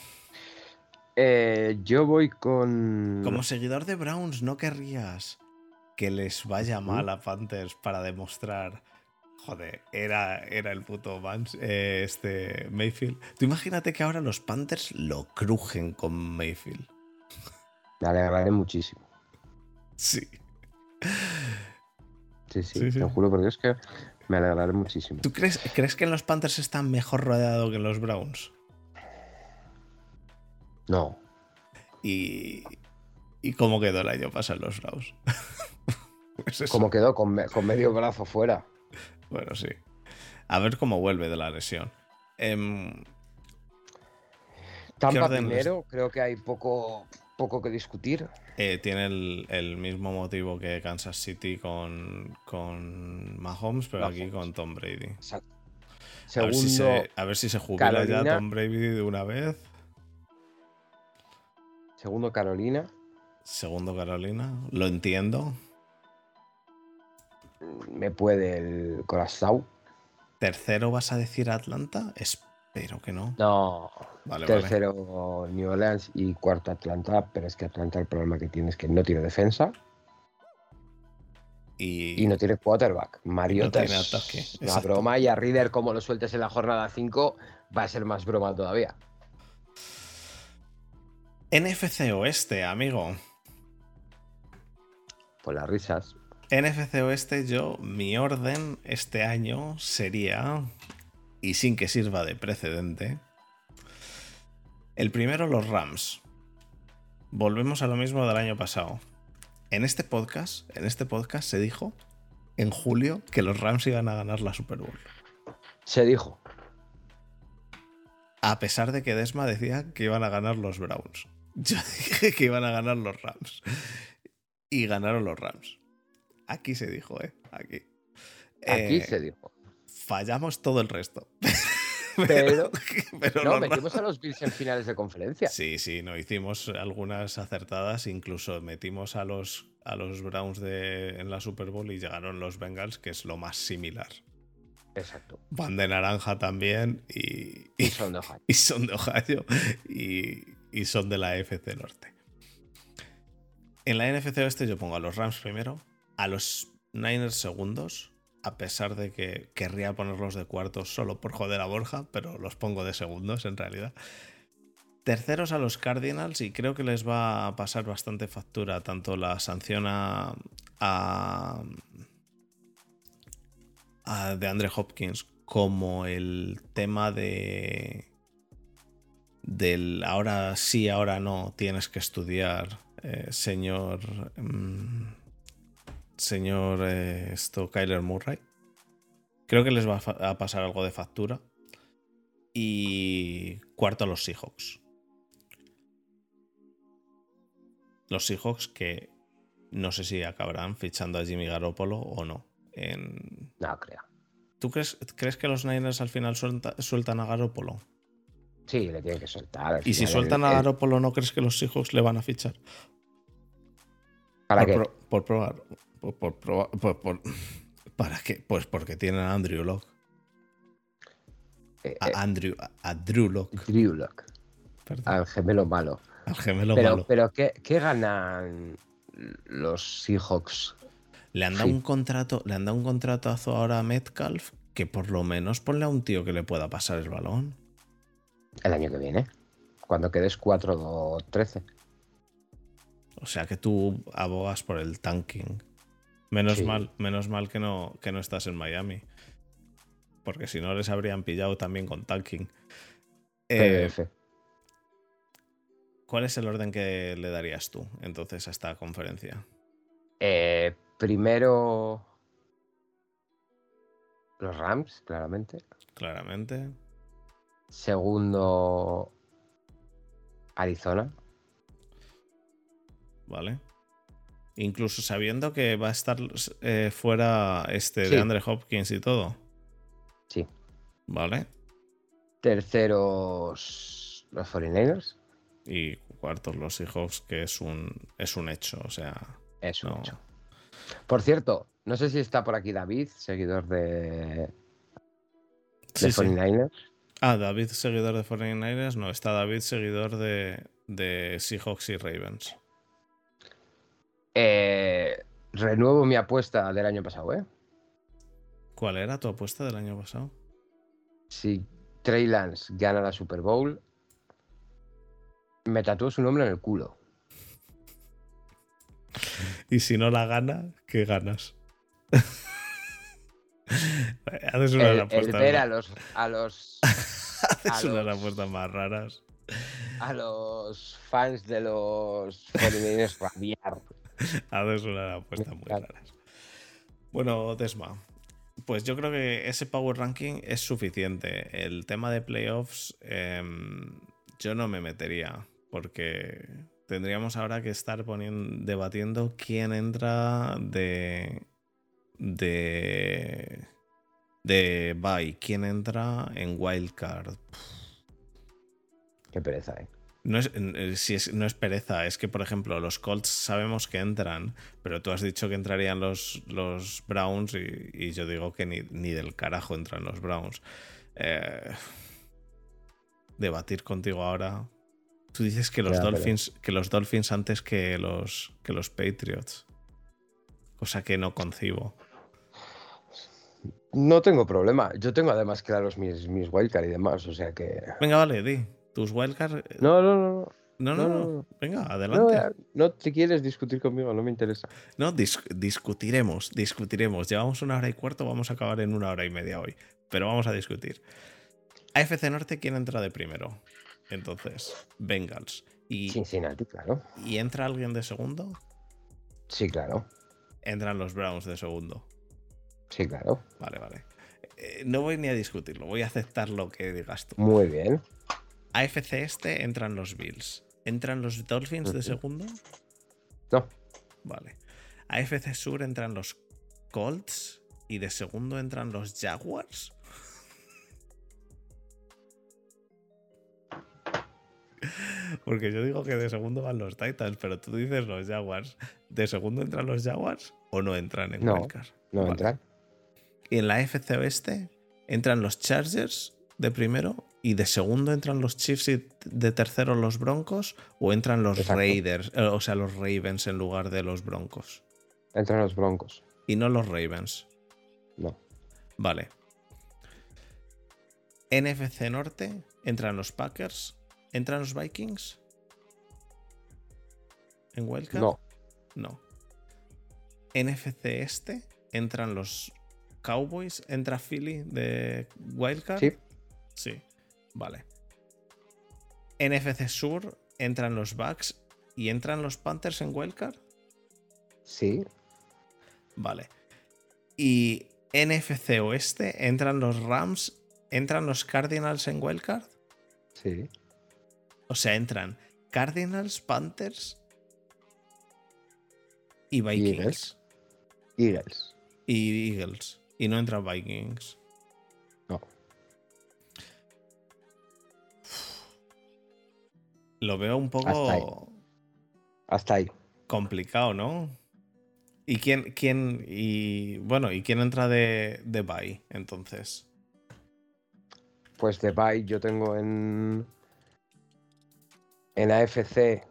Eh, yo voy con. Como seguidor de Browns, no querrías que les vaya mal a Panthers para demostrar. Joder, era, era el puto Vance, eh, este Mayfield. Tú imagínate que ahora los Panthers lo crujen con Mayfield. Alegraré muchísimo. Sí. Sí, sí, te juro porque es que me alegraré muchísimo. ¿Tú crees, crees que en los Panthers están mejor rodeados que en los Browns? No. ¿Y, y cómo quedó el año pasado los Browns? pues ¿Cómo quedó? Con, medio brazo fuera. Bueno, sí. A ver cómo vuelve de la lesión. Eh, Tampa primero, creo que hay poco, poco que discutir. Eh, tiene el, mismo motivo que Kansas City con, con Mahomes, pero aquí con Tom Brady. Exacto. a, ver si se, a ver si se jubila ya Tom Brady de una vez. Segundo Carolina. Segundo Carolina, lo entiendo. Me puede el corazón. ¿Tercero vas a decir Atlanta? Espero que no. No. Tercero New Orleans y cuarto Atlanta, pero es que Atlanta el problema que tiene es que no tiene defensa. Y, no tiene quarterback. Mariota es una broma y a Reader como lo sueltes en la jornada 5 va a ser más broma todavía. NFC Oeste, amigo. Por las risas. NFC Oeste, yo, mi orden este año sería, y sin que sirva de precedente, el primero los Rams. Volvemos a lo mismo del año pasado. En este podcast, en este podcast se dijo en julio que los Rams iban a ganar la Super Bowl. Se dijo. A pesar de que Desma decía que iban a ganar los Browns. Yo dije que iban a ganar los Rams. Y ganaron los Rams. Aquí se dijo, ¿eh? Aquí. Aquí eh, se dijo. Fallamos todo el resto. Pero, no, metimos a los Bills en finales de conferencia. Sí, sí, no hicimos algunas acertadas, incluso metimos a los, a los Browns de, en la Super Bowl y llegaron los Bengals, que es lo más similar. Exacto. Van de naranja también y, y, son de Ohio. Y son de Ohio. Y, y son de la FC Norte. En la NFC Oeste yo pongo a los Rams primero, a los Niners segundos, a pesar de que querría ponerlos de cuartos solo por joder a Borja, pero los pongo de segundos en realidad. Terceros a los Cardinals y creo que les va a pasar bastante factura tanto la sanción a, de Andre Hopkins como el tema de del ahora sí, ahora no, tienes que estudiar, eh, señor mm, señor eh, esto Kyler Murray. Creo que les va a pasar algo de factura. Y cuarto a los Seahawks. Los Seahawks que no sé si acabarán fichando a Jimmy Garoppolo o no. En... No creo. ¿Tú crees, crees que los Niners al final sueltan a Garoppolo? Sí, le tienen que soltar. Y si sueltan a Garoppolo, ¿no crees que los Seahawks le van a fichar? ¿Para por, qué? por probar. Por, ¿Para qué? Pues porque tienen a Andrew Locke. Eh, a eh, Andrew, a Drew Locke. Drew Locke. Al gemelo malo. Al gemelo pero, malo. Pero ¿qué, ¿qué, ganan los Seahawks? Le han dado un contrato, le han dado un contratazo ahora a Metcalf que por lo menos ponle a un tío que le pueda pasar el balón. El año que viene. Cuando quedes 4-13. O sea que tú abogas por el tanking. Menos mal, menos mal que no, que no estás en Miami. Porque si no les habrían pillado también con tanking. Eh, ¿Cuál es el orden que le darías tú entonces a esta conferencia? Eh, primero los Rams, claramente. Claramente. Segundo Arizona. Vale. Incluso sabiendo que va a estar eh, fuera este de Andre Hopkins y todo. Sí. Vale. Terceros los 49ers. Y cuartos los Seahawks, que es un, es un hecho. O sea. Es un hecho. Por cierto, no sé si está por aquí David, seguidor de. De 49ers. Ah, David, seguidor de 49ers. No, está David, seguidor de, de Seahawks y Ravens. Eh, renuevo mi apuesta del año pasado, ¿eh? ¿Cuál era tu apuesta del año pasado? Si Trey Lance gana la Super Bowl, me tatúo su nombre en el culo. y si no la gana, ¿qué ganas? Haces una el, apuesta. ver a los. A los Haces unas apuestas más raras. A los fans de los 49 rabiar. Haces una apuesta muy raras. Bueno, Desma, pues yo creo que ese Power Ranking es suficiente. El tema de playoffs, em, yo no me metería, porque tendríamos ahora que estar poniendo, debatiendo quién entra de. de. de bye, quién entra en wildcard. Qué pereza, eh. No es, si no es pereza, es que, por ejemplo, los Colts sabemos que entran, pero tú has dicho que entrarían los, los Browns y, yo digo que ni, del carajo entran los Browns. Eh, debatir contigo ahora. Tú dices que los, Dolphins, que los Dolphins antes que los, que los Patriots. Cosa que no concibo. No tengo problema. Yo tengo además claros mis, mis wildcard y demás, o sea que. Venga, vale, di. Tus wildcards. Eh, no, no, no. No, no, no. Venga, adelante. No, no, te quieres discutir conmigo, no me interesa. No, discutiremos, discutiremos. Llevamos una hora y cuarto, vamos a acabar en una hora y media hoy. Pero vamos a discutir. AFC Norte, ¿quién entra de primero? Entonces, Bengals. Y, Cincinnati, claro. ¿Y entra alguien de segundo? Sí, claro. Entran los Browns de segundo. Sí, claro. Vale, vale. Eh, no voy ni a discutirlo, voy a aceptar lo que digas tú. Muy bien. AFC este entran los Bills. ¿Entran los Dolphins de segundo? No. Vale. AFC Sur entran los Colts y de segundo entran los Jaguars. Porque yo digo que de segundo van los Titans, pero tú dices los Jaguars. ¿De segundo entran los Jaguars o no entran en no, No entran. Y en la AFC Oeste entran los Chargers de primero ¿Y de segundo entran los Chiefs y de tercero los Broncos? ¿O entran los Raiders, eh, o sea, los Ravens en lugar de los Broncos? Entran los Broncos. ¿Y no los Ravens? No. Vale. NFC Norte, entran los Packers, entran los Vikings. ¿En Wildcard? No. No. NFC Este, entran los Cowboys, entra Philly de Wildcard. Sí. Sí. Vale. NFC Sur, entran los Bucks y entran los Panthers en Wildcard. Sí. Vale. Y NFC Oeste, entran los Rams, entran los Cardinals en Wildcard. Sí. O sea, entran Cardinals, Panthers y Vikings. Eagles. Y Eagles. Y no entran Vikings. Lo veo un poco. Hasta ahí. Hasta ahí. Complicado, ¿no? ¿Y quién, quién, y bueno, ¿y quién entra de, de bye entonces? Pues de bye yo tengo en. En AFC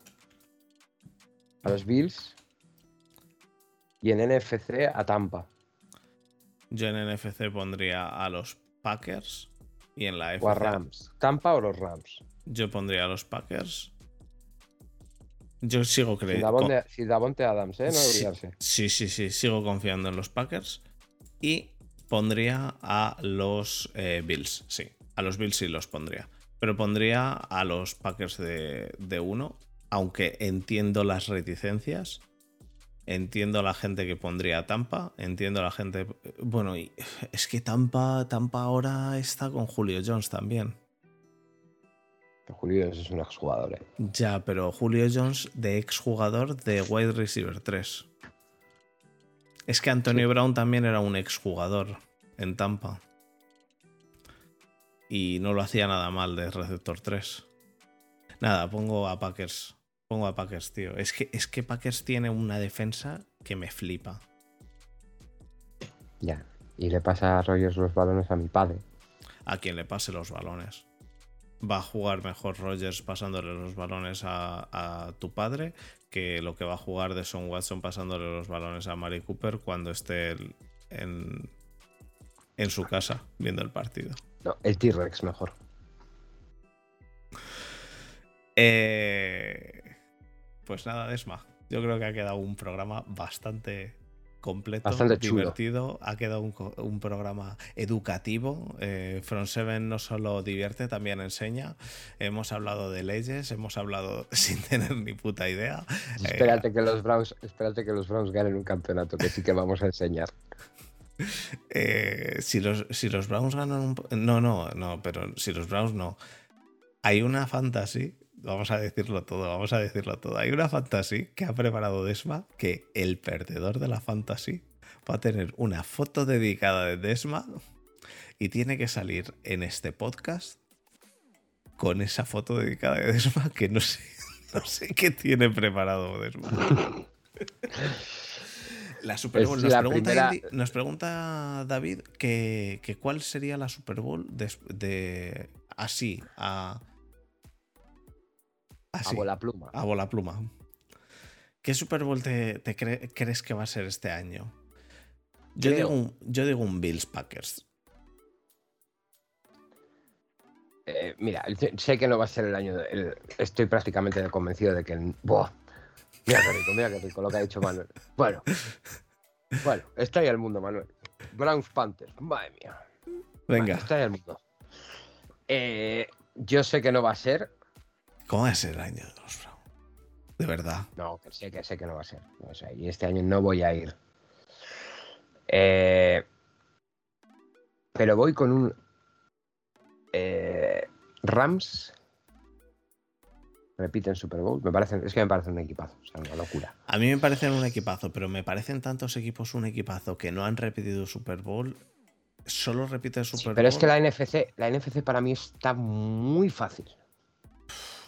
a los Bills y en NFC a Tampa. Yo en NFC pondría a los Packers y en la AFC. O a Rams. ¿Tampa o los Rams? Yo pondría a los Packers. Yo sigo Si creyendo. Davonte, si Davonte Adams, ¿eh? No Sí, olvidarse. sí, sí, sí, sigo confiando en los Packers. Y pondría a los eh, Bills, sí. A los Bills sí los pondría. Pero pondría a los Packers de, de uno, aunque entiendo las reticencias. Entiendo la gente que pondría a Tampa. Entiendo la gente. Bueno, y es que Tampa, Tampa ahora está con Julio Jones también. Julio es un exjugador, ¿eh? Ya, pero Julio Jones de exjugador de wide receiver 3. Es que Antonio Sí. Brown también era un exjugador en Tampa. Y no lo hacía nada mal de receptor 3. Nada, pongo a Packers. Pongo a Packers, tío. Es que, es que Packers tiene una defensa que me flipa. Ya. Y le pasa a Rogers los balones a mi padre. A quien le pase los balones. Va a jugar mejor Rogers pasándole los balones a, a tu padre que lo que va a jugar de Son Watson pasándole los balones a Mari Cooper cuando esté en, en su casa viendo el partido. No, el T-Rex mejor. Eh, pues nada, Desma. Yo creo que ha quedado un programa bastante completo, Bastante chulo. divertido. Ha quedado un, programa educativo. Eh, From Seven no solo divierte, también enseña. Hemos hablado de leyes, hemos hablado sin tener ni puta idea. Eh, Espérate que los Browns, espérate que los Browns ganen un campeonato que sí que vamos a enseñar. Eh, si, los, si los Browns ganan un... No, no, no, pero si los Browns no. Hay una fantasy, vamos a decirlo todo, vamos a decirlo todo. Hay una fantasy que ha preparado Desma que el perdedor de la fantasy va a tener una foto dedicada de Desma y tiene que salir en este podcast con esa foto dedicada de Desma que no sé, no sé qué tiene preparado Desma. La Super Bowl. Nos, la pregunta primera- Indy- nos pregunta David que, que cuál sería la Super Bowl de, de- así, a. A Así, bola pluma. a bola pluma. ¿Qué Super Bowl te, te cre- crees que va a ser este año? Yo, Creo- digo un, yo digo un Bills Packers. Eh, mira, sé que no va a ser el año. de- el- estoy prácticamente convencido de que. el- ¡Buah! Mira qué rico, mira qué rico lo que ha dicho Manuel. Bueno, bueno, está ahí el mundo, Manuel. Browns Panthers, madre mía. Venga, Bueno, está ahí el mundo. Eh, yo sé que no va a ser. ¿Cómo va a ser el año de los Browns? De verdad. No, que sé que sé que no va a ser. No sé, y este año no voy a ir. Eh, pero voy con un eh, Rams. Repiten Super Bowl. Me parecen, es que me parece un equipazo. O sea, una locura. A mí me parecen un equipazo, pero me parecen tantos equipos un equipazo que no han repetido Super Bowl. Solo repite Super Bowl. Pero es que la NFC, la NFC para mí está muy fácil.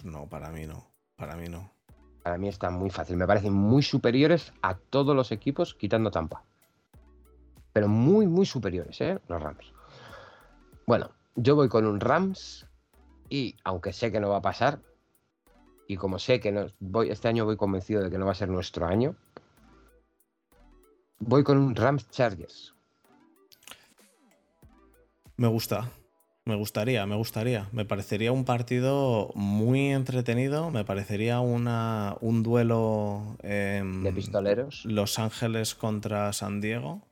No, para mí no. Para mí no. Para mí está muy fácil. Me parecen muy superiores a todos los equipos, quitando Tampa. Pero muy, muy superiores, ¿eh? Los Rams. Bueno, yo voy con un Rams Y aunque sé que no va a pasar, y como sé que no, voy, este año voy convencido de que no va a ser nuestro año, voy con un Rams Chargers. Me gusta. Me gustaría, me gustaría. Me parecería un partido muy entretenido. Me parecería una, un duelo. de pistoleros. Los Ángeles contra San Diego.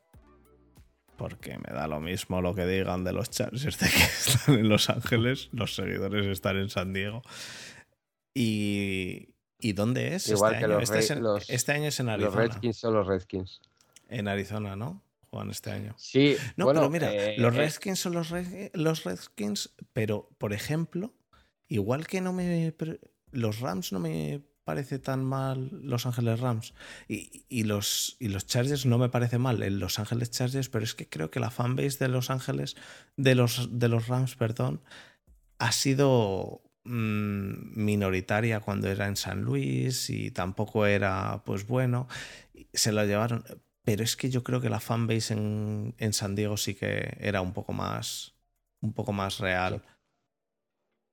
Porque me da lo mismo lo que digan de los Chargers de que están en Los Ángeles. Los seguidores están en San Diego. ¿Y, ¿y dónde es? Igual este que año? Los, este, es este año es en Arizona. Los Redskins son los Redskins. En Arizona, ¿no? Juan este año. Sí, no, bueno, pero mira, eh, los eh, Redskins son los, Red- los Redskins, pero por ejemplo, igual que no me. Los Rams no me parece tan mal Los Ángeles Rams y, y los, y los Chargers no me parece mal Los Ángeles Chargers, pero es que creo que la fanbase de Los Ángeles, de los, de los Rams, perdón, ha sido mm, minoritaria cuando era en San Luis y tampoco era pues bueno, se lo llevaron, pero es que yo creo que la fanbase en, en San Diego sí que era un poco más un poco más real.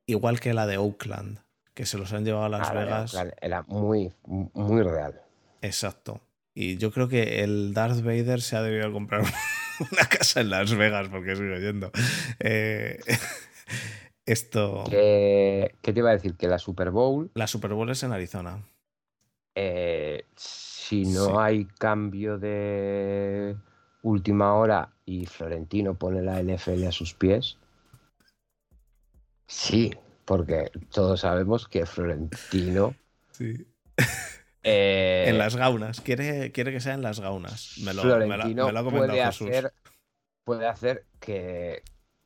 Igual que la de Oakland, que se los han llevado a Las ah, Vegas. Era muy, muy real. Exacto. Y yo creo que el Darth Vader se ha debido comprar una casa en Las Vegas porque sigue yendo. Eh, esto. ¿Qué, qué te iba a decir? Que la Super Bowl, La Super Bowl es en Arizona. eh, si no Sí. hay cambio de última hora y Florentino pone la NFL a sus pies, sí, porque todos sabemos que Florentino... Sí. eh, En las gaunas. Quiere, quiere que sea en las gaunas. Me lo, me lo- Florentino me lo ha comentado puede Jesús. hacer, puede hacer que,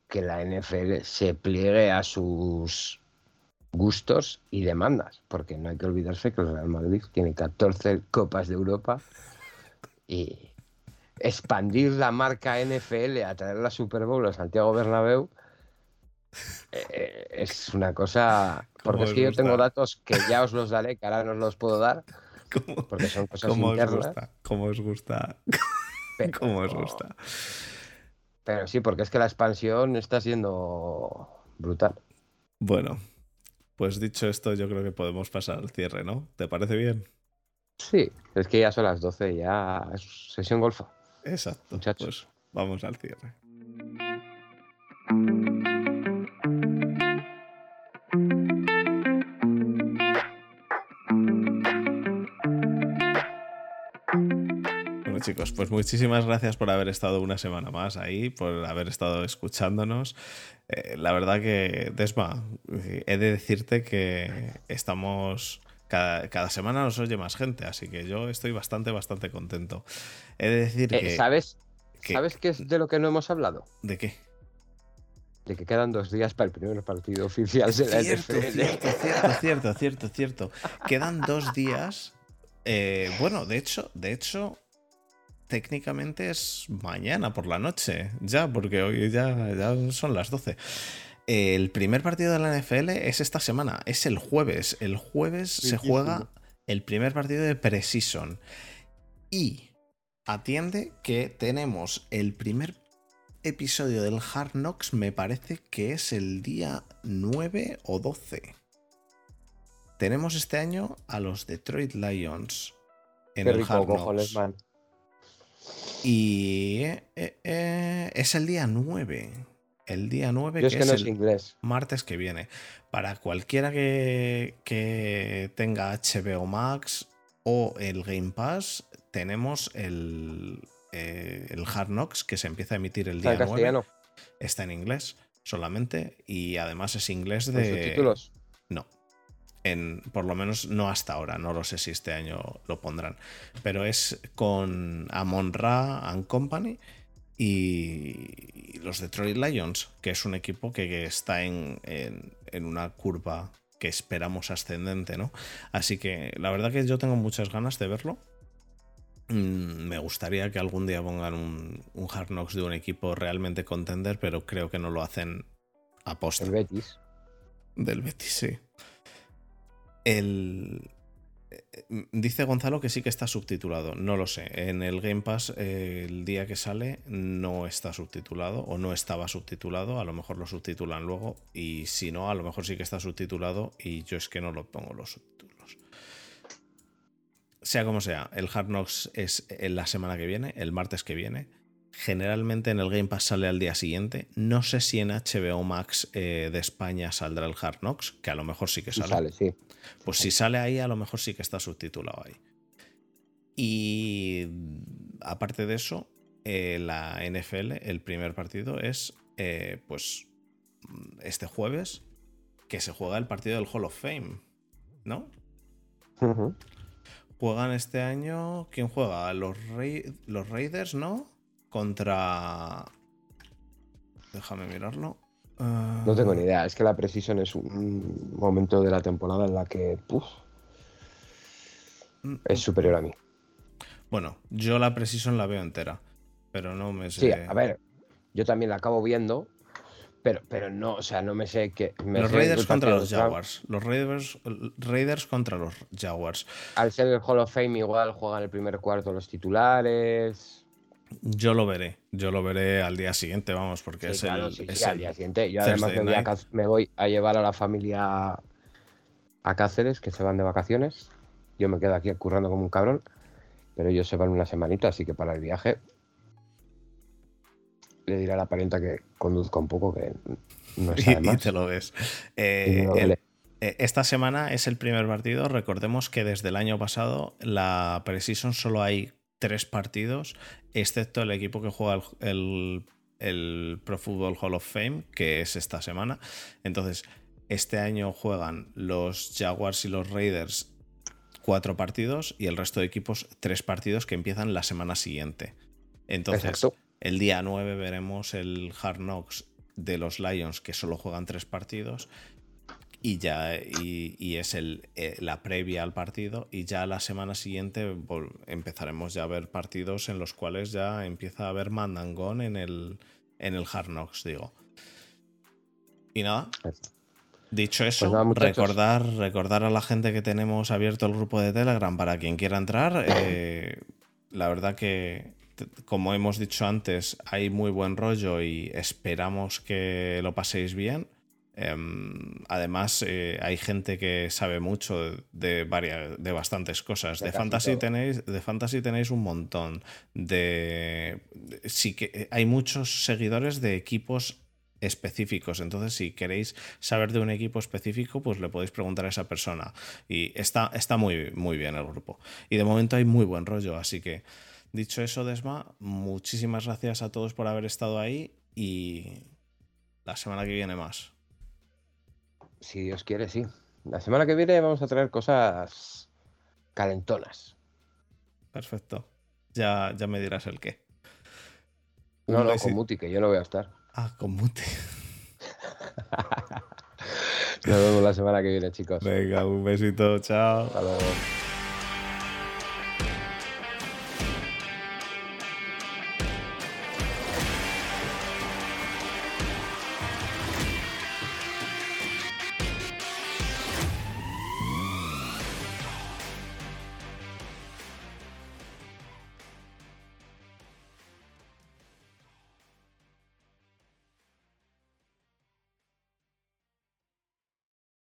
que la NFL se pliegue a sus gustos y demandas, porque no hay que olvidarse que el Real Madrid tiene 14 Copas de Europa y expandir la marca NFL a traer la Super Bowl a Santiago Bernabéu eh, es una cosa... Porque ¿Cómo es que yo tengo datos que ya os los daré, que ahora no os los puedo dar, ¿Cómo, porque son cosas cómo os gusta? ¿Cómo os gusta? pero- ¿Cómo os gusta? Pero sí, porque es que la expansión está siendo brutal. Bueno, pues dicho esto, yo creo que podemos pasar al cierre, ¿no? ¿Te parece bien? Sí, es que ya son las 12, ya es sesión golfa. Exacto. Muchachos. Pues vamos al cierre. Bueno chicos, pues muchísimas gracias por haber estado una semana más ahí, por haber estado escuchándonos. Eh, la verdad que, Desma, he de decirte que estamos... Cada, cada semana nos oye más gente, así que yo estoy bastante, bastante contento. He de decir Eh, que... ¿Sabes? que- ¿Sabes qué es de lo que no hemos hablado? ¿De qué? De que quedan dos días para el primer partido oficial de la Cierto, NFL. cierto, cierto, cierto, cierto, cierto. Quedan dos días. eh, bueno, de hecho, de hecho, técnicamente es mañana por la noche, ya, porque hoy ya, ya son las 12. El primer partido de la NFL es esta semana, es el jueves. El jueves se juega el primer partido de Precision. Y atiende que tenemos el primer episodio del Hard Knocks, me parece que es el día 9 o 12. Tenemos este año a los Detroit Lions en Qué el rico, Hard cojones, Knocks. man. Y eh, eh, es el día 9. El día 9 Yo es que que es el inglés. martes que viene. Para cualquiera que, que tenga HBO Max o el Game Pass, tenemos el, eh, el Hard Knocks que se empieza a emitir el Está día en 9. castellano. Está en inglés solamente y además es inglés Con de... subtítulos. En, por lo menos no hasta ahora, no lo sé si este año lo pondrán. Pero es con Amon Ra and Company y los Detroit Lions, que es un equipo que, que está en, en- en una curva que esperamos ascendente, ¿no? Así que la verdad que yo tengo muchas ganas de verlo. Mm, Me gustaría que algún día pongan un, un Hard Knocks de un equipo realmente contender, pero creo que no lo hacen a posta. El Betis. Del Betis, sí. El, eh, dice Gonzalo que sí que está subtitulado. No lo sé. En el Game Pass, eh, el día que sale, no está subtitulado o no estaba subtitulado. A lo mejor lo subtitulan luego. Y si no, a lo mejor sí que está subtitulado. Y yo es que no lo pongo los subtítulos. Sea como sea, el Hard Knocks es en la semana que viene, el martes que viene. Generalmente en el Game Pass sale al día siguiente. No sé si en HBO Max eh, de España saldrá el Hard Knocks, que a lo mejor sí que sale. sale sí. Pues si sale ahí, a lo mejor sí que está subtitulado ahí. Y aparte de eso, eh, la NFL, el primer partido es eh, pues este jueves que se juega el partido del Hall of Fame, ¿no? Juegan este año. ¿Quién juega? Los, los Raiders, ¿no? Contra. Déjame mirarlo. No tengo ni idea. Es que la Precision es un momento de la temporada en la que. es superior a mí. Bueno, yo la Precision la veo entera. Pero no me sé. Sí, a ver. Yo también la acabo viendo. Pero, pero no, o sea, no me sé qué. los Raiders contra los Jaguars. Los Raiders, Raiders contra los Jaguars. Al ser el Hall of Fame, igual juegan el primer cuarto los titulares. Yo lo veré, yo lo veré al día siguiente, vamos, porque es, el, sí, al día siguiente. Yo además me voy, a, llevar a la familia a Cáceres, que se van de vacaciones. Yo me quedo aquí currando como un cabrón, pero ellos se van una semanita, así que para el viaje le diré a la parienta que conduzca un poco, que no sabe más. y te lo ves. Eh, eh, esta semana es el primer partido. Recordemos que desde el año pasado la Precision solo hay tres partidos, excepto el equipo que juega el, Pro Football Hall of Fame, que es esta semana. Entonces, este año juegan los Jaguars y los Raiders cuatro partidos y el resto de equipos tres partidos que empiezan la semana siguiente. Entonces, el día 9 veremos el Hard Knocks de los Lions que solo juegan tres partidos y ya y, es el, eh, la previa al partido y ya la semana siguiente empezaremos ya a ver partidos en los cuales ya empieza a haber mandangón en el, en el Hard Knocks, digo. Y nada. Dicho pues eso, recordar, recordar a la gente que tenemos abierto el grupo de Telegram para quien quiera entrar. Eh, la verdad que, como hemos dicho antes, hay muy buen rollo y esperamos que lo paséis bien. Em, además, eh, hay gente que sabe mucho de, varias, de bastantes cosas. De, fantasy tenéis, de fantasy tenéis un montón. De, sí que hay muchos seguidores de equipos específicos. Entonces, si queréis saber de un equipo específico, pues le podéis preguntar a esa persona. Y está, está muy, muy bien el grupo. Y de momento hay muy buen rollo. Así que, dicho eso, Desma, muchísimas gracias a todos por haber estado ahí y la semana que viene más. Si Dios quiere, sí. La semana que viene vamos a traer cosas calentonas. Perfecto. Ya, ya me dirás el qué. No, no, con Muti, que yo no voy a estar. Ah, con Muti. Nos vemos la semana que viene, chicos. Venga, un besito, chao. Hasta luego.